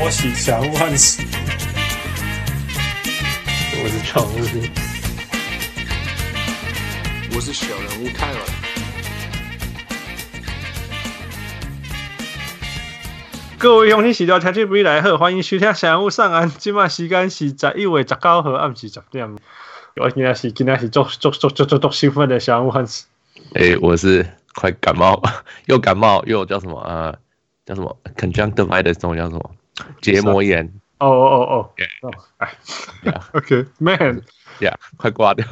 拖起小人物汉斯，我是常务，我是小人物泰尔。各位乡亲时条听众朋友来好，欢迎收听小人物上岸。今晚时间是十一月十九号暗时十点。我今天是今天是做做做做做做兴奋的小人物汉斯。哎、欸，我是快感冒，又感冒又叫什么啊？叫什么 conjunctivitis 这种叫什么结膜炎？哦哦哦哦，哎，OK，Man，Yeah，快挂掉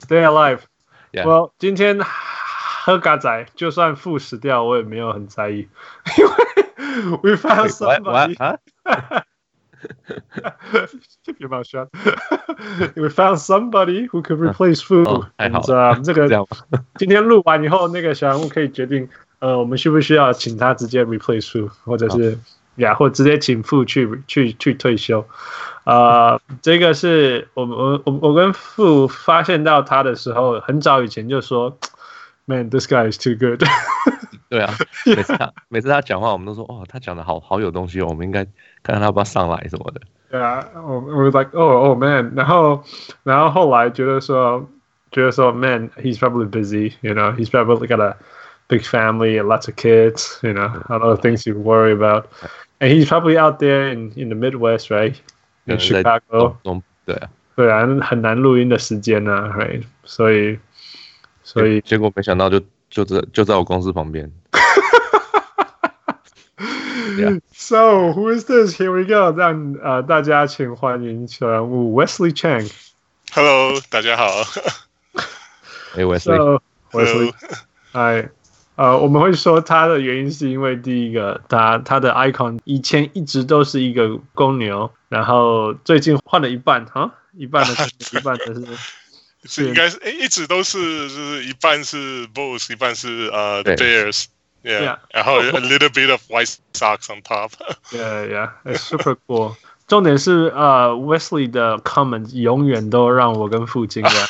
，Stay alive。Yeah. Well，今天喝嘎仔，就算父死掉，我也没有很在意，因为 We found somebody。Keep your mouth shut. We found somebody who could replace Fu。哦，太好了，这个今天录完以后，那个小人物可以决定。呃，我们需不需要请他直接 replace food，或者是呀，或直接请 Fu 去去去退休？呃，这个是我我我我跟 Fu 发现到他的时候，很早以前就说，Man，this guy is too good。对啊，每次他每次他讲话，我们都说，哦，他讲的好好有东西哦，我们应该看看他要不要上来什么的。对啊，我我 like，oh man，然后然后后来觉得说，觉得说，Man，he's probably busy，you know，he's probably got a big family and lots of kids, you know, a lot of things you worry about. And he's probably out there in in the Midwest, right? In Chicago. 对啊，对啊，很难录音的时间呢，right？所以，所以结果没想到就就在就在我公司旁边。 yeah. So who is this? Here we go. 让呃大家请欢迎小人物 Wesley Chang。Hello，大家好。Hey Wesley。Wesley。Hi。 呃，我们会说他的原因是因为第一个，他他的 icon 以前一直都是一个公牛，然后最近换了一半哈，一半的是一半的是 是应该是哎，一直都是就是一半是 Bulls，一半是呃 Bears，yeah，然后 a little bit of White Sox on top，yeah，yeah，super cool。重点是呃，Wesley 的 comment 永远都让我跟父亲的。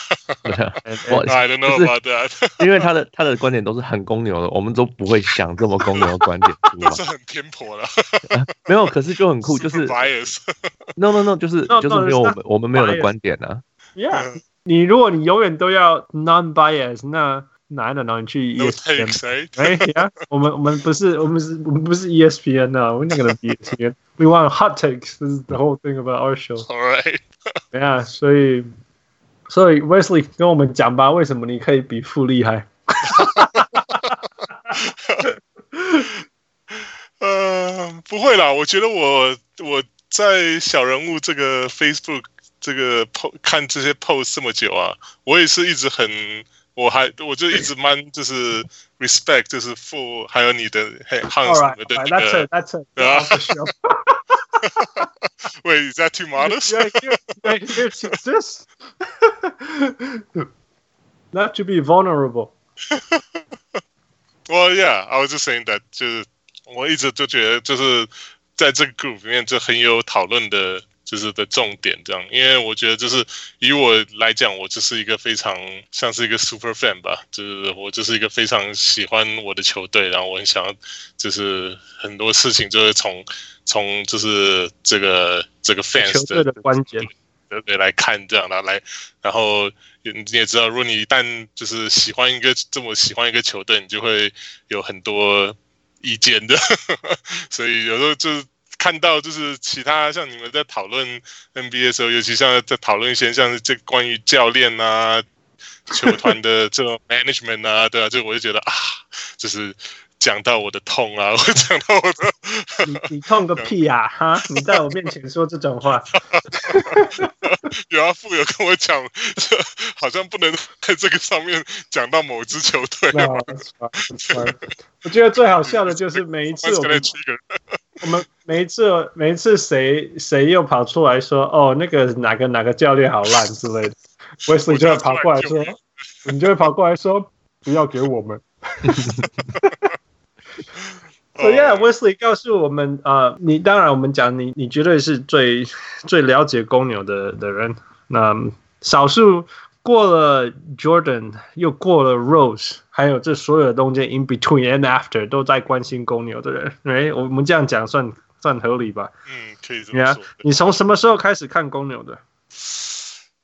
我 I don't know about that，因为他的他的观点都是很公牛的，我们都不会想这么公牛的观点，都是很偏颇的。没有，可是就很酷，就是 No No No，就是就是没有我们我们没有的观点呢。Yeah，你如果你永远都要 non-bias，那。哪的呢？你去 ESPN？哎呀，我们我们不是我们是我们不是 ESPN 呢，We're not gonna be ESPN。We want hot takes. This is the whole thing about our show. All right. Yeah，，所以所以 Wesley 跟我们讲吧，为什么你可以比富厉害？呃，不会啦，我觉得我我在小人物这个 Facebook 这个 post 看这些 post 这么久啊，我也是一直很。我还我就一直蛮就是 respect 就是 for 还有你的 Hans 什么的那个，对啊。Wait, is that too modest? Yeah, here, here to exist. Not to be vulnerable. Well, yeah, I was just saying that 就是我一直就觉得就是在这个 group 里面就很有讨论的。 就是的重点这样，因为我觉得就是以我来讲，我就是一个非常像是一个 super fan 吧，就是我就是一个非常喜欢我的球队，然后我很想要就是很多事情就是从从就是这个这个 fans 的观点对对来看这样，然后来然后你也知道，如果你一旦就是喜欢一个这么喜欢一个球队，你就会有很多意见的，所以有时候就是。看到就是其他像你们在讨论 NBA 的时候，尤其像在讨论一些像是这关于教练啊、球团的这种 management 啊，对啊，就我就觉得啊，就是讲到我的痛啊，我讲到我的，你你痛个屁啊！哈，你在我面前说这种话，有啊富有跟我讲，好像不能在这个上面讲到某支球队。我觉得最好笑的就是每一次我们。我们每一次，每一次谁谁又跑出来说，哦，那个哪个哪个教练好烂之类的，Wesley 就会跑过来说，你就会跑过来说，不要给我们。所以，yeah，Wesley 告诉我们，呃，你当然我们讲你，你绝对是最最了解公牛的的人，那少数。过了 Jordan，又过了 Rose，还有这所有的东西 in between and after 都在关心公牛的人，哎，我们这样讲算算合理吧？嗯，可以这么说。你从什么时候开始看公牛的？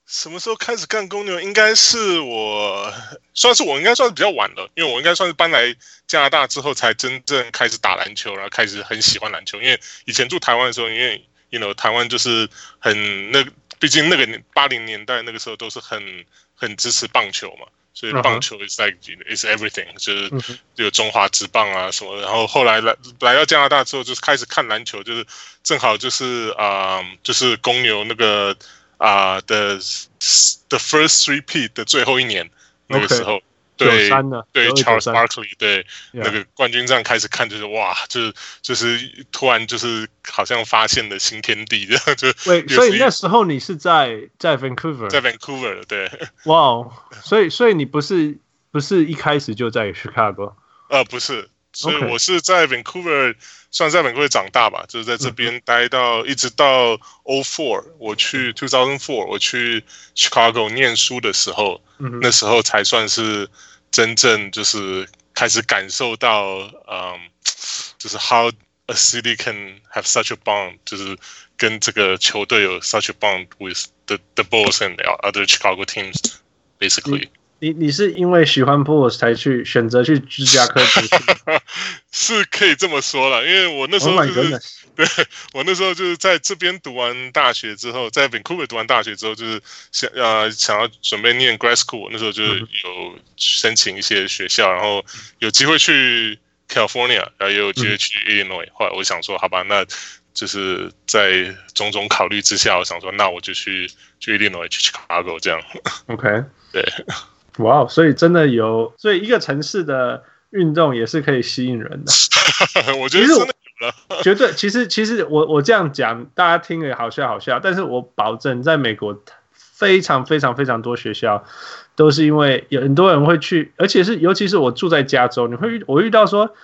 什么时候开始看公牛？应该是我，算是我应该算是比较晚了，因为我应该算是搬来加拿大之后才真正开始打篮球，然后开始很喜欢篮球。因为以前住台湾的时候，因为 you know 台湾就是很那，毕竟那个八零年代那个时候都是很很支持棒球嘛，所以棒球 is like is everything，就是有中华职棒啊什么的。然后后来来来到加拿大之后，就是开始看篮球，就是正好就是啊、呃，就是公牛那个。啊的 the first three P 的最后一年那个时候，对对 Charles Barkley 对那个冠军战开始看就是哇，就是就是突然就是好像发现了新天地这样就。所以那时候你是在在 Vancouver，在 Vancouver 对。哇，所以所以你不是不是一开始就在 Chicago？呃，不是。所以我是在 Vancouver，算在 Vancouver 长大吧，就是在这边待到一直到 O four，我去 two thousand four，我去 Chicago 念书的时候，那时候才算是真正就是开始感受到，嗯，就是 how a city can have such a bond，就是跟这个球队有 such a bond with the the Bulls and other Chicago teams，basically。 你你是因为喜欢 Bulls 才去选择去芝加哥读书？是可以这么说了，因为我那时候就是、oh、对我那时候就是在这边读完大学之后，在 Vancouver 读完大学之后，就是想呃想要准备念 grad school，那时候就是有申请一些学校，然后有机会去 California，然后也有机会去 Illinois。后来我想说，好吧，那就是在种种考虑之下，我想说，那我就去去 Illinois 去 Chicago 这样。OK，对。哇所以真的有，所以一个城市的运动也是可以吸引人的。我觉得真的有了，绝对。其实，其实我我这样讲，大家听了好笑好笑，但是我保证，在美国非常非常非常多学校都是因为有很多人会去，而且是尤其是我住在加州，你会遇我遇到说，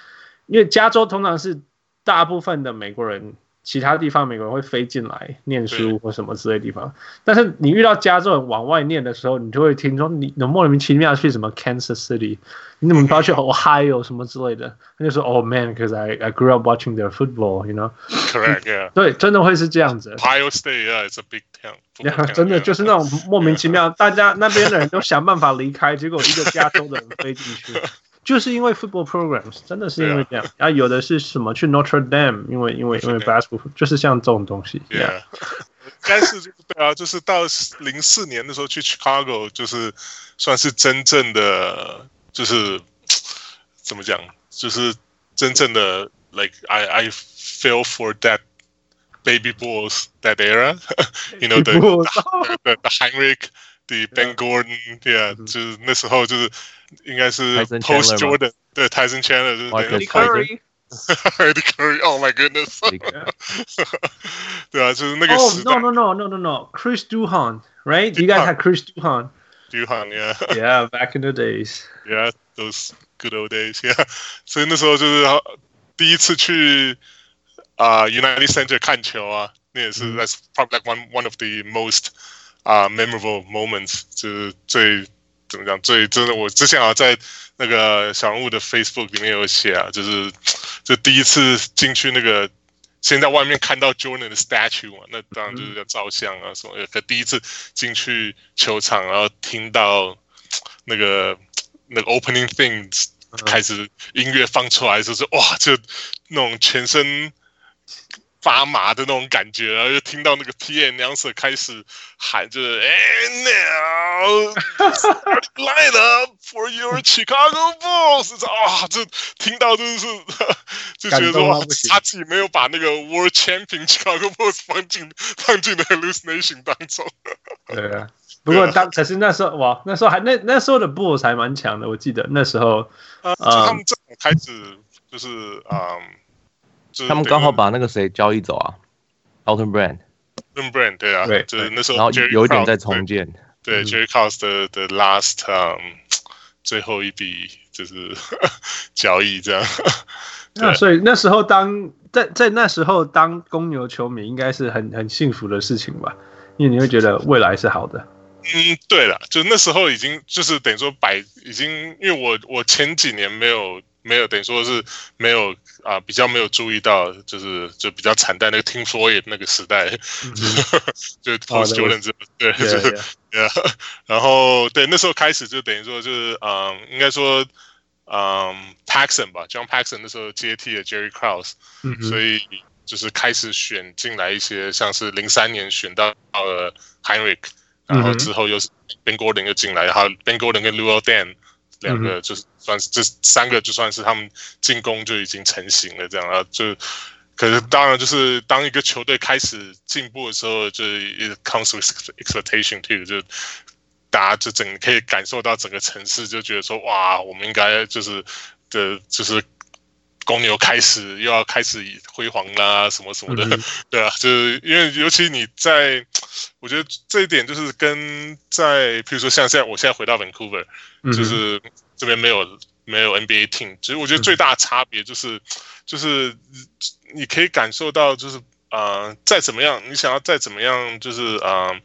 因为加州通常是大部分的美国人。其他地方美国人会飞进来念书或什么之类的地方，但是你遇到加州人往外念的时候，你就会听说你能莫名其妙去什么 Kansas City，你怎么不要去 Ohio 什么之类的？他就说 Oh man，because I I grew up watching their football，you know？Correct，yeah。对，真的会是这样子。Ohio State，yeah，it's a big town。真的就是那种莫名其妙，大家那边的人都想办法离开，结果一个加州的人飞进去。就是因为 football programs 真的是因为这样，然后 Yeah.、啊、有的是什么去 Notre Dame，因为因为因为 basketball 就是像这种东西。Yeah，但是对啊，就是到零四年的时候去 Chicago，就是算是真正的，就是怎么讲，就是真正的 like I I feel for that baby bulls that era，you know the the, the Heinrich。 对，Ben Gordon，yeah，就是那时候就是应该是 Post Jordan，对，Tyson Chandler 就是 Eddie Curry，Eddie Curry，Oh my goodness，对啊，就是那个时代。Oh no no no no no no，Chris Duhon，right？You guys had Chris Duhon，Duhon，yeah，yeah，back in the days，yeah，those good old days，yeah，所以那时候就是第一次去啊 United Center 看球啊，那也是 That's probably like one one of the most 啊、uh,，memorable moments 就是最怎么讲最真的，我之前啊在那个小人物的 Facebook 里面有写啊，就是就第一次进去那个，先在外面看到 Jordan 的 statue 嘛，那当然就是要照相啊什么的。可第一次进去球场，然后听到那个那个 opening things 开始音乐放出来，就是哇，就那种全身。发麻的那种感觉，然后就听到那个 PA announcer 开始喊，就是 And now line up for your Chicago Bulls，啊，这听到就是就觉得说他自己没有把那个 World Champion Chicago Bulls 放进放进的 hallucination 当中。对啊，不过当可是那时候哇，那时候还那那时候的 Bulls 还蛮强的，我记得那时候呃，他们正开始就是嗯。他们刚好把那个谁交易走啊，Alton Brand。Alton Brand 对啊，对，就是那时候，然后有一点在重建，对，对，Jerry Krause 的的 last um 最后一笔就是 交易这样。那所以那时候当在在那时候当公牛球迷应该是很很幸福的事情吧，因为你会觉得未来是好的。嗯，对了，就那时候已经就是等于说摆已经，因为我我前几年没有。没有等于说是没有啊、呃，比较没有注意到，就是就比较惨淡那个 Team Floyd 那个时代，嗯、就 Post Jordan 之对，就是 yeah, 然后对那时候开始就等于说就是嗯，应该说嗯 Paxson 吧，John Paxson 那时候接替了 Jerry Krause，、嗯、所以就是开始选进来一些像是零三年选到了 Hinrich，然后之后又是 Ben Gordon 又进来，然后 Ben Gordon 跟 Luol Deng 两个就是算是这三个就算是他们进攻就已经成型了，这样啊，就可是当然就是当一个球队开始进步的时候，就 it comes with expectation too，就大家就整可以感受到整个城市就觉得说哇，我们应该就是的，就是公牛开始又要开始辉煌啦，什么什么的，嗯、对啊，就是因为尤其你在，我觉得这一点就是跟在，譬如说像现在我现在回到 Vancouver。就是这边没有没有 NBA team，其实我觉得最大的差别就是，就是你可以感受到，就是呃，再怎么样，你想要再怎么样，就是呃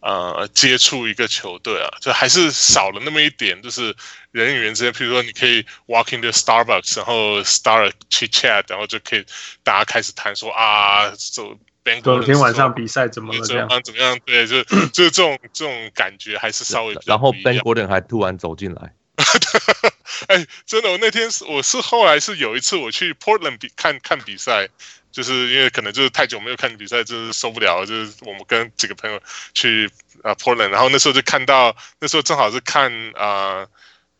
呃接触一个球队啊，就还是少了那么一点，就是人与人之间，譬如说你可以 walk into Starbucks，然后 start chit chat，然后就可以大家开始谈说啊，走。昨天晚上比赛怎么了？这样怎么样？对，就 就是这种这种感觉还是稍微。然后 Ben Gordon 还突然走进来。哎，真的，我那天是我是后来是有一次我去 Portland 比看看比赛，就是因为可能就是太久没有看比赛，就是受不了，就是我们跟几个朋友去啊 Portland，然后那时候就看到那时候正好是看啊。呃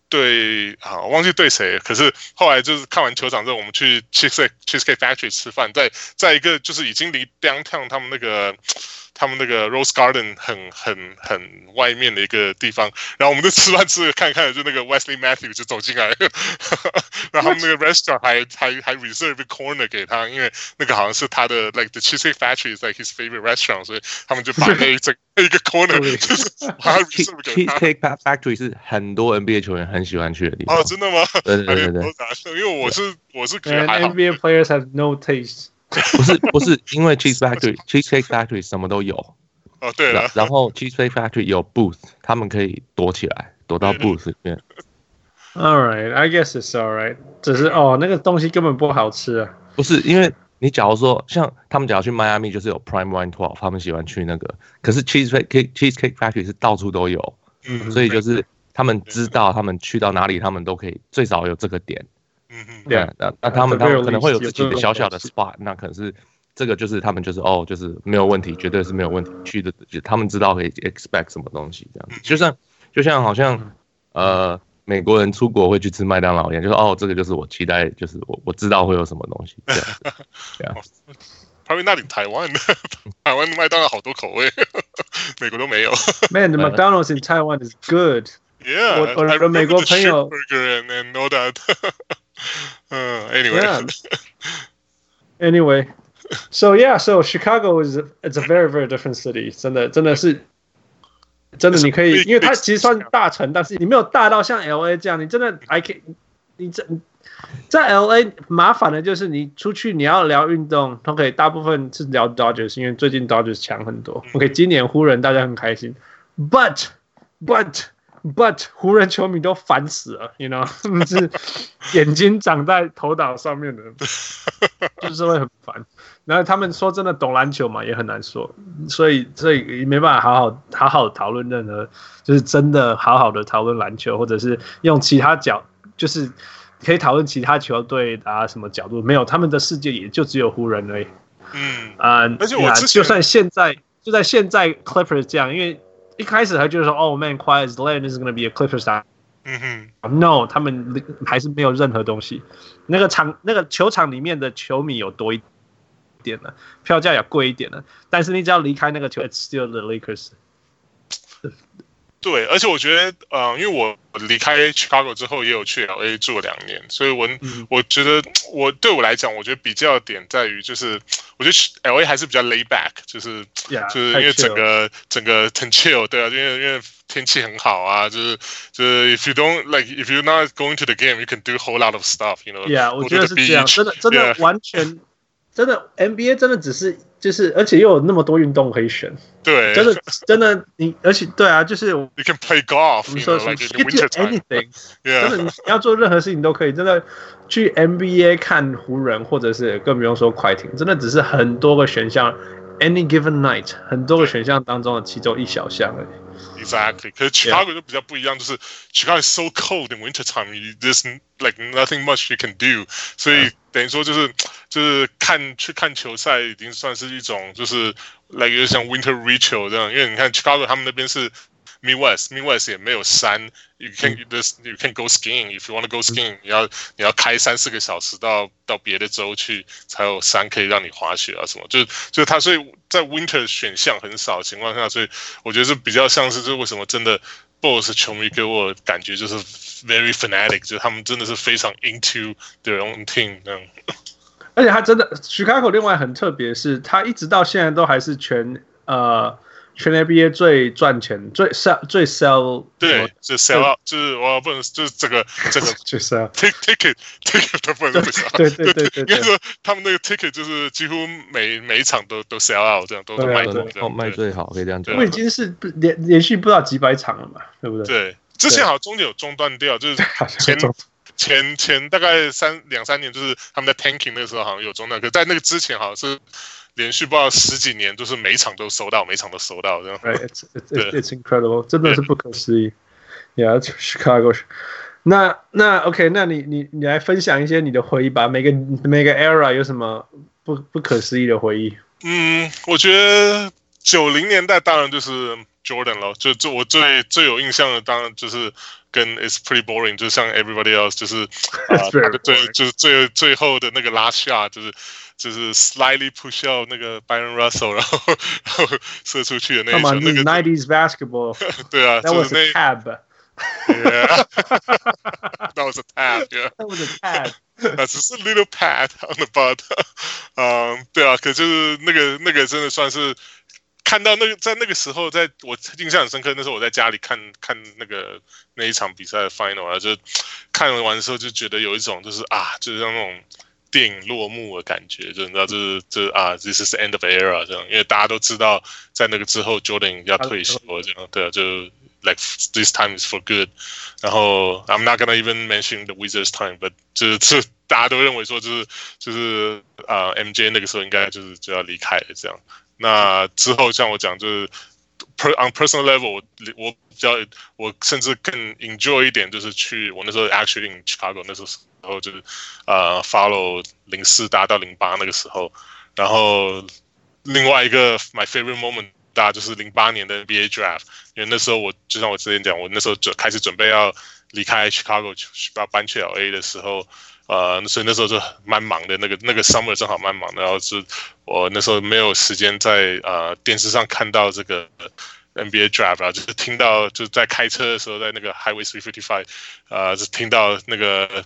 对啊，忘记对谁，可是后来就是看完球场之后，我们去 Cheesecake Cheesecake Factory 吃饭，在在一个就是已经离 Downtown 他们那个。他们那个 Rose Garden 很很很外面的一个地方，然后我们就吃饭吃着看看，就那个 Wesley Matthews 就走进来，然后他们那个 restaurant 还还还 reserve a corner 给他，因为那个好像是他的 like the Cheesecake Factory is like his favorite restaurant，所以他们就把那一整一个 corner 就是把它 reserve 给他。Cheesecake Factory 是很多 NBA 球员很喜欢去的地方。哦，真的吗？对对对对，因为我是我是觉得 NBA players have no taste。不是不是，因为 Cheese Factory Cheesecake Factory 什么都有。哦，对了，然后 Cheesecake Factory 有 booth，他们可以躲起来，躲到 booth 里面。All right, I guess it's all right。只是哦，那个东西根本不好吃啊。不是，因为你假如说像他们假如去迈阿密，就是有 Prime One Twelve，他们喜欢去那个。可是 Cheesecake Cheesecake Factory 是到处都有，所以就是他们知道他们去到哪里，他们都可以最少有这个点。嗯嗯，对啊，那那他们他们可能会有自己的小小的 spot，那可能是这个就是他们就是哦，就是没有问题，绝对是没有问题去的，就他们知道可以 expect 什么东西这样子，就像就像好像呃美国人出国会去吃麦当劳一样，就是哦这个就是我期待，就是我我知道会有什么东西这样，对啊，他们那里台湾的 台湾的麦当劳好多口味，美国都没有。Man, the McDonald's in Taiwan is good. Yeah, 我我的美国朋友。嗯，anyway，anyway，so yeah. so, yeah, so Chicago is it's a very very different city，真的真的是真的你可以，因为它其实算大城，但是你没有大到像 LA 这样，你真的还可以，你这在 LA 麻烦的就是你出去你要聊运动，OK，大部分是聊 Dodgers，因为最近 Dodgers 强很多，OK，今年湖人大家很开心，but but But 湖人球迷都烦死了，you know，是眼睛长在头脑上面的，就是会很烦。然后他们说真的懂篮球嘛，也很难说，所以所以没办法好好好好讨论任何，就是真的好好的讨论篮球，或者是用其他角，就是可以讨论其他球队啊什么角度，没有他们的世界也就只有湖人而已。嗯啊，而且我就算现在就在现在 Clippers 这样，因为。一开始他就是说，哦，man, Kawhi Leonard is going to be a Clippers star。嗯哼，no，他们还是没有任何东西。那个场，那个球场里面的球迷有多一点了？票价也贵一点了。但是你只要离开那个球，it's still the Lakers。对，而且我觉得，嗯、呃，因为我离开 Chicago 之后，也有去 LA 住了两年，所以我、嗯、我觉得，我对我来讲，我觉得比较点在于，就是我觉得 LA 还是比较 lay back，就是、yeah, 就是因为整个整个很 chill，对啊，因为因为天气很好啊，就是就是 if you don't like if you're not going to the game，you can do a whole lot of stuff，you know。Yeah，我觉得是这样，真的真的完全。真的 NBA 真的只是就是，而且又有那么多运动可以选。对，真的真的你，而且对啊，就是 you can play golf，你说 anything，真的你要做任何事情都可以。真的去 NBA 看湖人，或者是更不用说快艇，真的只是很多个选项，any given night，很多个选项当中的其中一小项而已。Exactly，可是 Chicago 就比较不一样，就是 Chicago is so cold in winter time，there's like nothing much you can do，所以等于说就是就是看去看球赛已经算是一种就是 like 有点像 winter ritual 这样，因为你看 Chicago 他们那边是。 Midwest，Midwest 也没有山，you can you can go skiing if you want to go skiing，你要你要开三四个小时到到别的州去才有山可以让你滑雪啊什么，就就它所以在 Winter 选项很少的情况下，所以我觉得是比较像是，就为什么真的 Bulls 球迷给我感觉就是 very fanatic，就是他们真的是非常 into their own team 那样。而且他真的 Chicago 另外很特别是，他一直到现在都还是全呃。全 NBA 最赚钱、最 sell、最 sell，对，就 sell out，就是我不能，就是这个这个，就是 take ticket ticket 都不能不 sell，对对对对，应该说他们那个 ticket 就是几乎每每一场都都 sell out，这样都是卖的，卖最好，可以这样讲。我已经是连连续不知道几百场了嘛，对不对？对，之前好像中间有中断掉，就是前前前大概三两三年，就是他们在 tanking 那个时候好像有中断，可在那个之前好像是。连续不知道十几年，就是每场都收到，每场都收到这样。Right, it's it's it's incredible，真的是不可思议。Yeah, Chicago。那那 OK，那你你你来分享一些你的回忆吧。每个每个 era 有什么不不可思议的回忆？嗯，我觉得九零年代当然就是 Jordan 了，就就我最最有印象的当然就是跟 It's Pretty Boring，就像 Everybody Else，就是 啊，呃、最就是最最后的那个 Last Shot，就是。就是 slightly push out 那个 Byron Russell，然后然后射出去的那一球，那个 nineties basketball，对啊，That was a tab，yeah, that was a tab, yeah, that was a tab，啊，只是 little pad on the butt，嗯，对啊，可就是那个那个真的算是看到那个在那个时候，在我印象很深刻，那时候我在家里看看那个那一场比赛的 final 啊，就看完的时候就觉得有一种就是啊，就是像那种。电影落幕的感觉，就你知道，就是这啊，this is the end of era 这样，因为大家都知道，在那个之后，Jordan 要退休这样，对啊，就 like this time is for good。然后 I'm not gonna even mention the Wizards time，but 就是这大家都认为说，就是就是啊，MJ 那个时候应该就是就要离开了这样。那之后像我讲，就是 on personal level，我我比较我甚至更 enjoy 一点，就是去我那时候 actually in Chicago 那时候。然后就是，呃，follow 零四打到零八那个时候，然后另外一个 my favorite moment 大就是零八年的 NBA draft，因为那时候我就像我之前讲，我那时候就开始准备要离开 Chicago 去要搬去 LA 的时候，呃，所以那时候就蛮忙的，那个那个 summer 正好蛮忙的，然后是我那时候没有时间在呃电视上看到这个。NBA draft 啊，就是听到就是在开车的时候，在那个 Highway 355，呃，就听到那个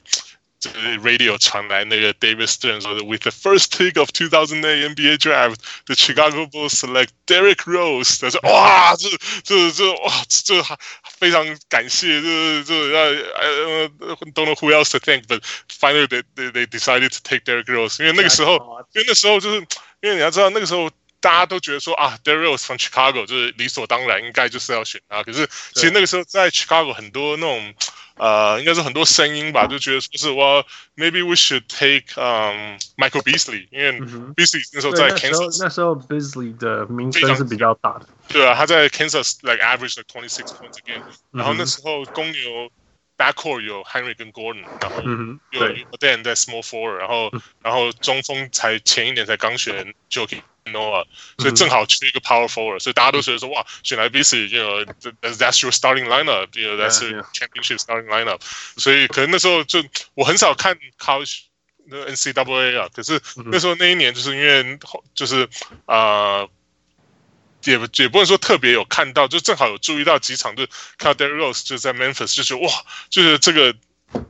就是 radio 传来那个 David Stern 说的，With the first pick of 2008 NBA draft，the Chicago Bulls select Derrick Rose。他说哇，这这这哇，这 非常感谢，这这要呃，don't know who else to thank，but finally they they decided to take Derrick Rose，因为那个时候，因为那时候就是因为你要知道那个时候。 大家都觉得说啊 Rose from Chicago 就是理所当然，应该就是要选他。可是其实那个时候在 Chicago 很多那种呃，应该是很多声音吧，就觉得说是哇，maybe we should take um Michael Beasley，因为 Beasley 那时候在 Kansas，那时候 Beasley 的名声是比较大的。对啊，他在 Kansas like average like twenty six points a game。然后那时候公牛 backcourt 有 Henry 跟 Gordon，然后有 Dan 在 small forward，然后然后中锋才前一年才刚选 Jokic。Noah，所以正好缺一个 power forward，所以大家都觉得说哇，选来 Beasley，you know，that's your starting lineup，you know，that's your championship starting lineup。所以可能那时候就我很少看 college 那 NCAA 啊，可是那时候那一年就是因为就是啊、呃，也也不能说特别有看到，就正好有注意到几场，就看到 Derrick Rose 就在 Memphis，就觉得哇，就是这个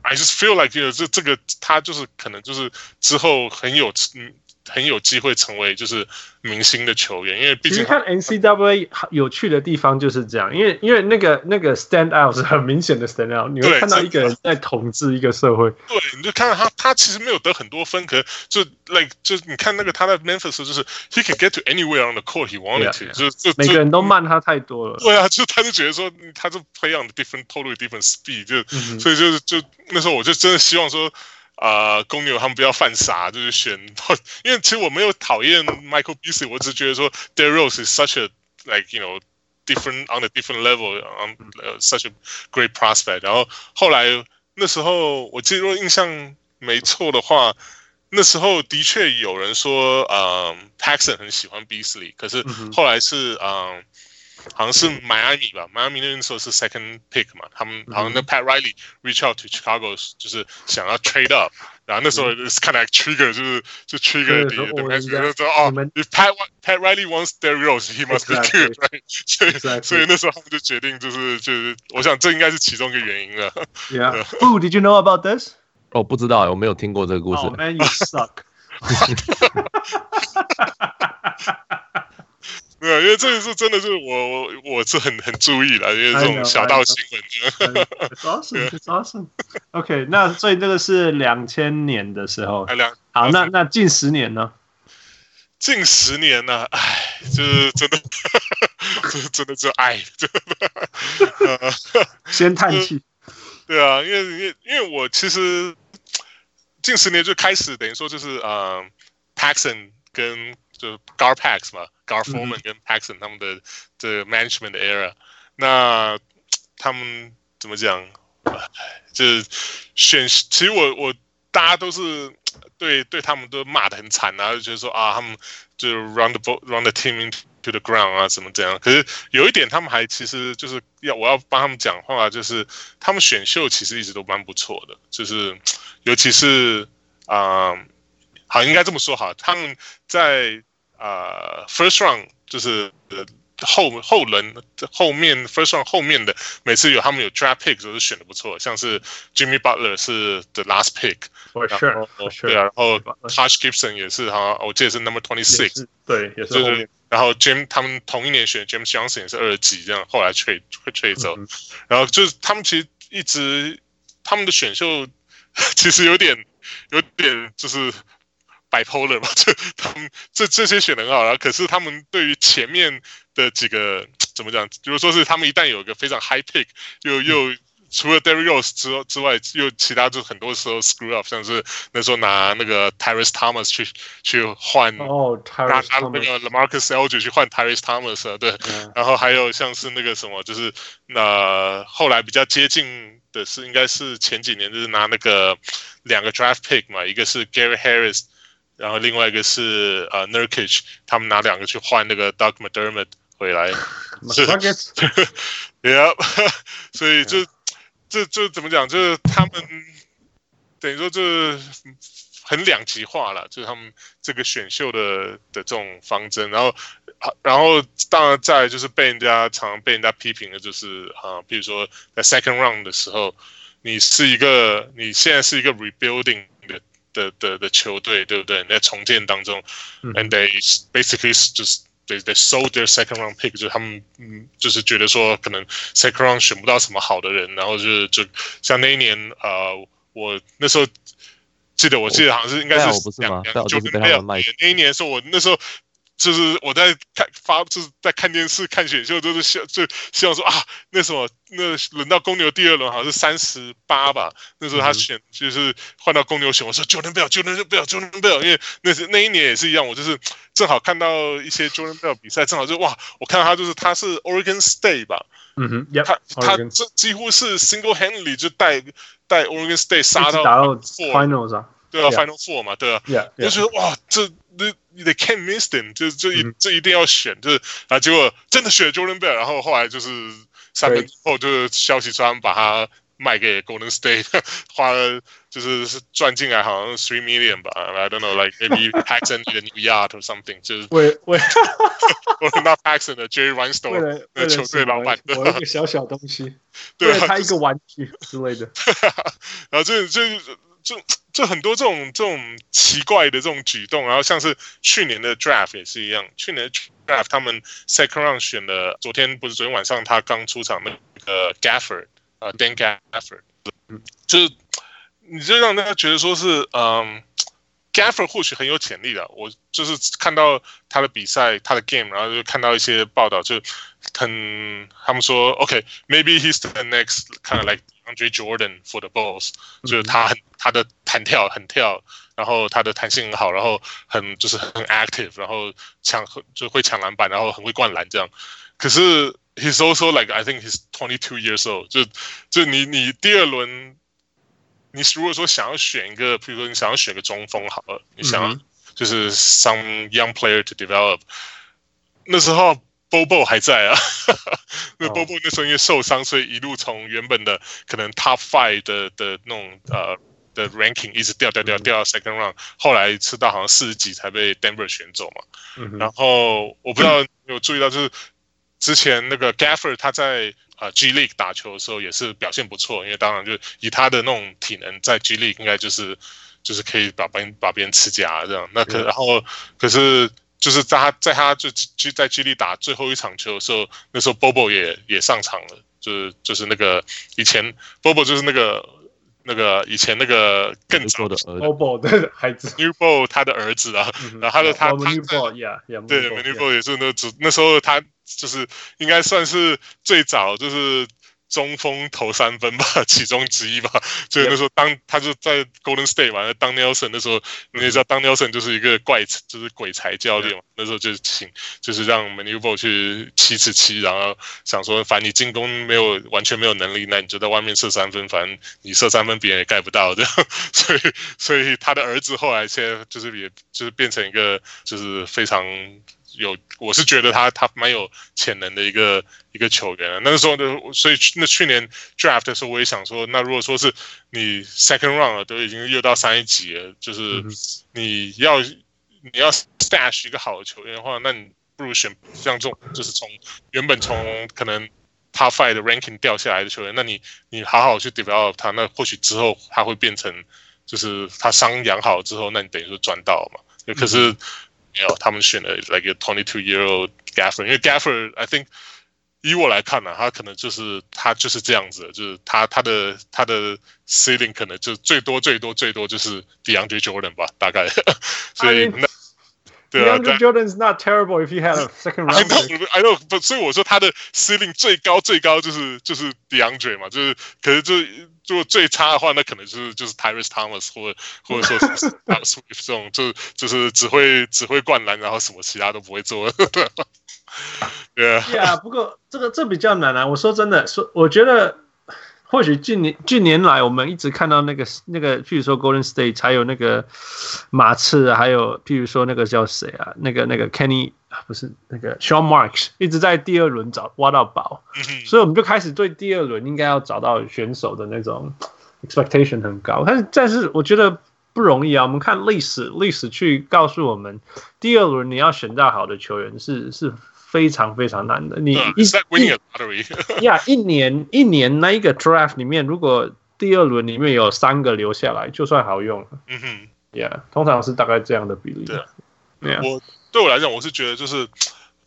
I just feel like you know 这这个他就是可能就是之后很有很有机会成为就是明星的球员，因为毕竟其实看 NCAA 有趣的地方就是这样，因为因为那个那个 stand out 是很明显的 stand out，你会看到一个人在统治一个社会。对，你就看到他，他其实没有得很多分，可是就 like 就是你看那个他在 Memphis 就是 he can get to anywhere on the court he wanted to，就就每个人都慢他太多了。对啊，就他就觉得说他就 play on different totally different speed，就、嗯、所以就是就那时候我就真的希望说。啊、呃，公牛他们不要犯傻，就是选，因为其实我没有讨厌 Michael Beasley，我只是觉得说 Rose is such a like you know different on a different level on、uh, such a great prospect。然后后来那时候我记得如果印象没错的话，那时候的确有人说，嗯、呃、Paxson 很喜欢 Beasley，可是后来是嗯。呃好像是迈阿密吧，迈阿密那时候是 second pick 嘛，他们好像那 Pat Riley reach out to Chicago，就是想要 trade up，然后那时候是看来 trigger 就是就 trigger 的，对吧？觉得说哦，if Pat Pat Riley wants Derrick Rose，he must be good，right？所以所以那时候他们就决定就是就是，我想这应该是其中一个原因了。Yeah，Who did you know about this？哦，不知道，我没有听过这个故事。Oh man，you suck。对，因为这个是真的是我我我是很很注意的，因为这种小道新闻。Awesome, awesome. OK，那所以这个是两千年的时候。好，那那近十年呢？近十年呢？哎，就是真的，就是真的就爱，真的。先叹气。对啊，因为因为因为我其实近十年就开始等于说就是呃，Paxson 跟就 Garpax 嘛。Gar Forman 跟 Paxton 他们的这 management 的 era，那 他们怎么讲？就是选，其实我我大家都是 对对他们都骂的很惨啊，就觉得说啊，他们就是 run the boat, run the team into the ground 啊，怎么怎样？可是有一点，他们还其实就是要我要帮他们讲话，就是他们选秀其实一直都蛮不错的，就是 尤其是啊、呃，好应该这么说哈，他们在。啊、uh,，first round 就是后后轮后面 first round 后面的每次有他们有 draft pick 都是选的不错，像是 Jimmy Butler 是 the last pick，for sure, for sure. 对啊，然后 Taj Gibson 也是哈，我记得是 number twenty six，对，也是对，然后 James 他们同一年选 James Johnson 也是二级，这样后来 trade 会 trade 走，嗯、然后就是他们其实一直他们的选秀其实有点有点就是。Bipolar 嘛，这他们这这些选的很好，然后可是他们对于前面的几个怎么讲？比如说是他们一旦有一个非常 high pick，又又除了 Derrick Rose 之之外，又其他就很多时候 screw up，像是那时候拿那个 Tyrese Thomas 去去换哦，拿拿那个 LaMarcus Aldridge 去换 Tyrese Thomas，对，yeah. 然后还有像是那个什么，就是那、呃、后来比较接近的是，应该是前几年就是拿那个两个 draft pick 嘛，一个是 Gary Harris。然后另外一个是呃 Nurkic 他们拿两个去换那个 Doug McDermott 回来，是，Yeah，所以就这这怎么讲？就是他们等于说这很两极化了，就是他们这个选秀的的这种方针。然后然后当然在就是被人家常常被人家批评的就是啊，比如说在 Second Round 的时候，你是一个你现在是一个 Rebuilding。的的的球队对不对？在重建当中、嗯、，and they basically just they they sold their second round pick，就是他们嗯，就是觉得说可能 second round 选不到什么好的人，然后就是就像那一年呃，我那时候记得我记得好像是应该是两两九年没有那一年是我那时候。就是我在看发，就是在看电视看选秀，都是希就希望说啊，那什么那轮到公牛第二轮好像是三十八吧，那时候他选就是换到公牛选，我说 Jordan Bell，Jordan Bell，Jordan Bell，因为那是那一年也是一样，我就是正好看到一些 Jordan Bell 比赛，正好就哇，我看到他就是他是 Oregon State 吧，嗯哼，yep, 他他这几乎是 single handedly 就带带 Oregon State 杀到 Finals 啊。对啊，Final Four 嘛，对啊，yeah, yeah. 我觉得哇，这那你得 can't miss them，就这一、嗯、这一定要选，就是啊，结果真的选 Jordan Bell，然后后来就是三分之后就是消息传把他卖给 Golden State，花了就是赚进来好像 three million 吧，I don't know like maybe Paxson need a new yacht or something，就是为为，not Paxson 的 Jerry Reinsdorf 的球队老板，的一个小小东西，对他一个玩具之类的，然后这这。就就很多这种这种奇怪的这种举动，然后像是去年的 draft 也是一样，去年的 draft 他们 second round 选的，昨天不是昨天晚上他刚出场那个 Gafford 啊、呃、Dan Gafford，就是你就让大家觉得说是嗯。Gafford 或许很有潜力的，我就是看到他的比赛，他的 game，然后就看到一些报道，就很他们说，OK，maybe、okay, he's the next kind of like Andre Jordan for the Bulls，、嗯、就是他很他的弹跳很跳，然后他的弹性很好，然后很就是很 active，然后抢就会抢篮板，然后很会灌篮这样。可是 he's also like I think he's twenty two years old，就就你你第二轮。你如果说想要选一个，比如说你想要选个中锋好了，你想要就是 some young player to develop，那时候 Bobo 还在啊，那 Bobo 那时候因为受伤，所以一路从原本的可能 top five 的的那种呃的 ranking 一直掉掉掉掉到 second round，后来吃到好像四十几才被 Denver 选走嘛，然后我不知道有注意到就是之前那个 Gafford 他在。啊，G League 打球的时候也是表现不错，因为当然就以他的那种体能，在 G League 应该就是就是可以把别人把别人吃家这样。那可然后可是就是在他在他就就在 G League 打最后一场球的时候，那时候 Bobo 也也上场了，就是就是那个以前 Bobo 就是那个那个以前那个更早的 Bobo 的孩子，New Ball 他的儿子啊，然后他的他他对 New Ball 也是那那时候他。就是应该算是最早就是中锋投三分吧，其中之一吧。所以那时候当他就在 Golden State 嘛，当 Nelson 那时候，你也知道当 Nelson 就是一个怪，就是鬼才教练嘛。那时候就请就是让 Manuvo 去七次七，然后想说，反正你进攻没有完全没有能力，那你就在外面射三分，反正你射三分别人也盖不到这样。所以所以他的儿子后来现在就是也就是变成一个就是非常。有，我是觉得他他蛮有潜能的一个一个球员。那个时候呢，所以那去年 draft 的时候，我也想说，那如果说是你 second round 都已经又到三一级了，就是你要你要 stash 一个好的球员的话，那你不如选像这种，就是从原本从可能 top five 的 ranking 掉下来的球员，那你你好好去 develop 他，那或许之后他会变成，就是他伤养好之后，那你等于说赚到嘛。可是。没有，他们选了 like a twenty two year old Gafford，因为 Gafford，I think 以我来看呢、啊，他可能就是他就是这样子，就是他他的他的 ceiling 可能就最多最多最多就是 DeAndre Jordan 吧，大概。所以那。对啊 DeAndre Jordan is not terrible if you had a second round. I know, I know. 不，所以我说他的 ceiling 最高最高就是就是 DeAndre 嘛，就是可是就如果最差的话，那可能就是就是 Tyrese Thomas 或者或者说 这种，就就是只会只会灌篮，然后什么其他都不会做。对啊。Yeah，不过这个这比较难啊。我说真的，说我觉得。或许近年近年来，我们一直看到那个那个，譬如说 Golden State，还有那个马刺，还有譬如说那个叫谁啊？那个那个 Kenny 不是那个 Sean Marks，一直在第二轮找挖到宝，所以我们就开始对第二轮应该要找到选手的那种 expectation 很高。但是但是我觉得不容易啊。我们看历史，历史去告诉我们，第二轮你要选到好的球员是是。非常非常难的，你一呀 一年一年那一个 draft 里面，如果第二轮里面有三个留下来，就算好用了。嗯哼，Yeah，通常是大概这样的比例。对，我对我来讲，我是觉得就是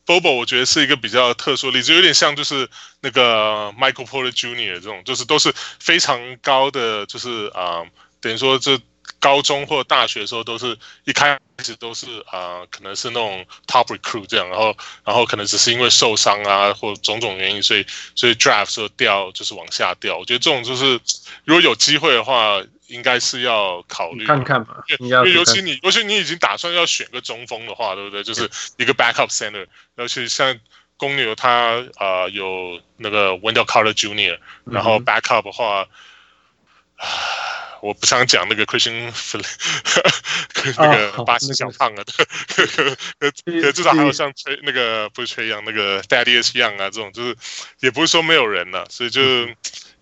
Bobo，我觉得是一个比较特殊的例子，有点像就是那个 Michael Porter Jr. 这种，就是都是非常高的，就是啊、等于说这。高中或大学的时候，都是一开始都是啊、可能是那种 top recruit 这样，然后然后可能只是因为受伤啊或种种原因，所以所以 draft 时候掉就是往下掉。我觉得这种就是如果有机会的话，应该是要考虑看看吧。因为尤其你尤其你已经打算要选个中锋的话，对不对？就是一个 backup center，尤其像公牛他啊、呃、有那个 Wendell Carter Jr.，然后 backup 的话我不想讲那个 Christian，那个巴西小胖啊，可可至少还有像崔那个不是崔杨那个 Thaddeus Young 啊这种，就是也不是说没有人了，所以就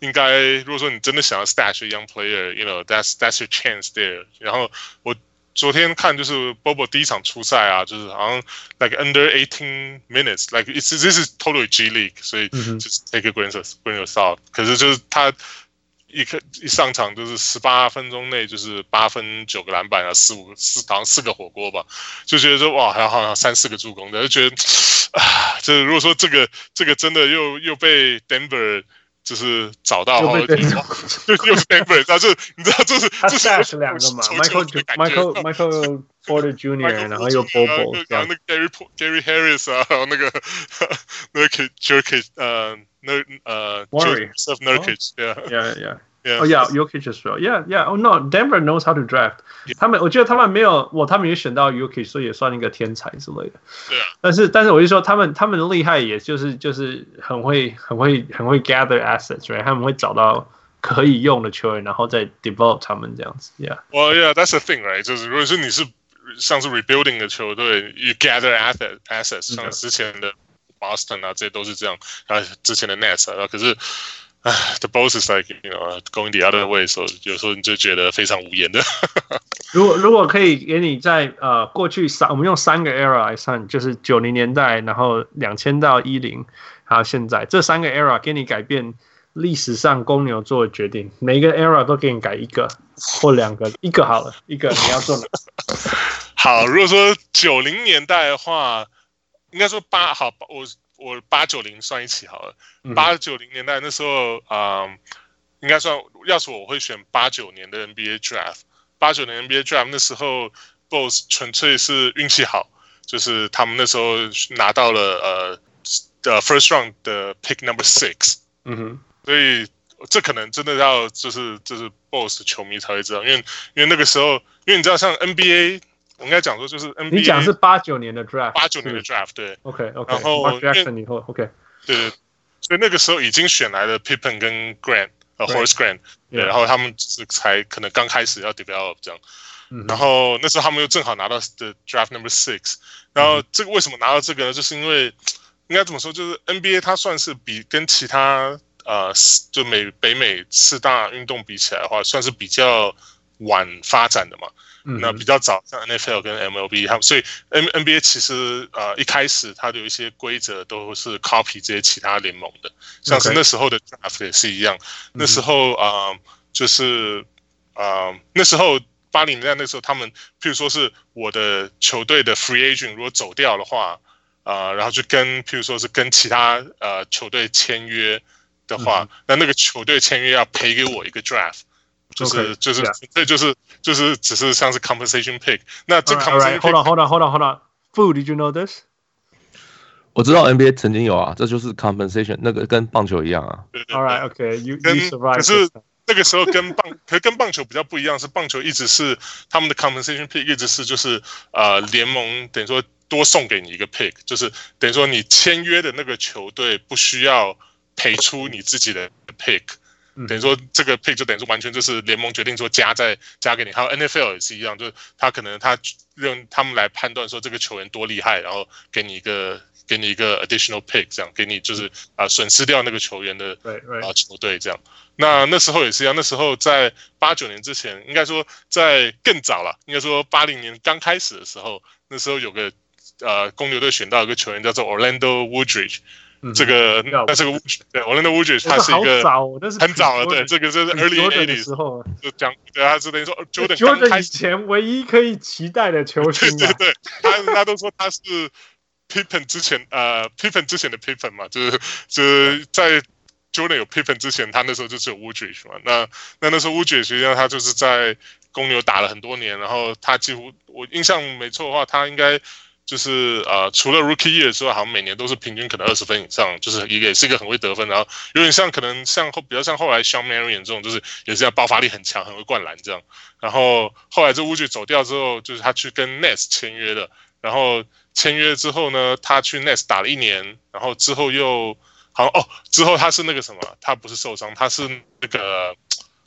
应该如果说你真的想要 stash a young player，you know that's that's your chance there。然后我昨天看就是 Bobo 第一场初赛啊，就是好像 like under eighteen minutes，like it's this is totally G League，所以就是 take a grain of grain of salt。可是就是他。一开一上场就是十八分钟内就是八分九个篮板啊，四五四好像四个火锅吧，就觉得说哇，还有好像三四个助攻的，就觉得啊，就是如果说这个这个真的又又被 Denver 就是找到，又又是 Denver，那这你知道这是这是 Dash 两个嘛，Michael Michael Michael Porter Jr. 然后又 Bobo，然后那个 Gary Gary Harris 啊，然后那个那个 Jerkic 呃。那呃，Joseph Nurkic，yeah，yeah，yeah，yeah，哦，yeah，Jokic as well，yeah，yeah，oh no，Denver knows how to draft，他们我觉得他们没有，我他们也选到 Jokic，所以也算一个天才之类的。对啊。但是但是我就说他们他们的厉害，也就是就是很会很会很会 gather assets，right？他们会找到可以用的球员，然后再 develop 他们这样子，yeah。Well yeah，that's the thing，right？就是如果说你是像是 rebuilding 的球队，you gather assets assets，像之前的。Boston 啊，这些都是这样。啊，之前的 Nets 啊，可是，唉 ，The Bulls is like you know going the other way，所以有时候你就觉得非常无言的。如果如果可以给你在呃过去三，我们用三个 era 来算，就是九零年代，然后两千到一零，还有现在这三个 era 给你改变历史上公牛做的决定，每一个 era 都给你改一个或两个，一个好了，一个你要做的。好，如果说九零年代的话。应该说八好，我我八九零算一起好了。八九零年代那时候，啊、呃，应该算，要是我会选八九年的 NBA Draft。八九年 NBA Draft 那时候，Bulls 纯粹是运气好，就是他们那时候拿到了呃的 First Round 的 Pick Number Six。嗯哼，所以这可能真的要就是就是 Boss 球迷才会知道，因为因为那个时候，因为你知道像 NBA。我应该讲说，就是 NBA，你讲是八九年的 draft，八九年的 draft，对，OK OK，然后 Jackson 以后，OK，对对，所以那个时候已经选来了 Pippen 跟 Grant，呃，Horace Grant，对，然后他们是才可能刚开始要 develop 这样，然后那时候他们又正好拿到的 draft number six，然后这个为什么拿到这个呢？就是因为应该怎么说，就是 NBA 它算是比跟其他呃就美北美四大运动比起来的话，算是比较晚发展的嘛。那比较早，像 NFL 跟 MLB，他们所以 N NBA 其实呃一开始它的有一些规则都是 copy 这些其他联盟的，像是那时候的 draft 也是一样。那时候啊、呃，就是啊、呃，那时候八零年代那时候，他们譬如说是我的球队的 free agent 如果走掉的话啊、呃，然后就跟譬如说是跟其他呃球队签约的话，那那个球队签约要赔给我一个 draft。就是 okay, 就是，这 yeah. 就是就是只是像是 compensation pick。那这 compensation hold on hold on hold on hold on，Food did you know this？我知道 NBA 曾经有啊，这就是 compensation，那个跟棒球一样啊。对对对 All right, okay, you, 跟 you survived. 可是那个时候跟棒，可是跟棒球比较不一样，是棒球一直是他们的 compensation pick 一直是就是呃联盟等于说多送给你一个 pick，就是等于说你签约的那个球队不需要赔出你自己的 pick。等于说这个 pick 就等于说完全就是联盟决定说加在加给你，还有 NFL 也是一样，就是他可能他让他们来判断说这个球员多厉害，然后给你一个给你一个 additional pick，这样给你就是啊损失掉那个球员的啊球队这样。那那时候也是一样，那时候在八九年之前，应该说在更早了，应该说八零年刚开始的时候，那时候有个呃公牛队选到一个球员叫做 Orlando Woodridge。这个那是个对，Orlando Woodridge 他是一个很早了，对，这个就是 early eighties 时候就讲，对他是等于说 Jordan 以前唯一可以期待的球星，对对对，他他都说他是 Pippen 之前呃 Pippen 之前的 Pippen 嘛，就是就是在 Jordan 有 Pippen 之前，他那时候就是有 Woodridge 嘛，那那那时候 Woodridge 实际上他就是在公牛打了很多年，然后他几乎我印象没错的话，他应该。就是呃，除了 Rookie Year 之外，好像每年都是平均可能二十分以上，就是一个也是一个很会得分，然后有点像可能像后比较像后来 Shawn Marion 这种，就是也是要爆发力很强，很会灌篮这样。然后后来这 Woodridge 走掉之后，就是他去跟 Nets 签约的，然后签约之后呢，他去 Nets 打了一年，然后之后又好像哦，之后他是那个什么，他不是受伤，他是那个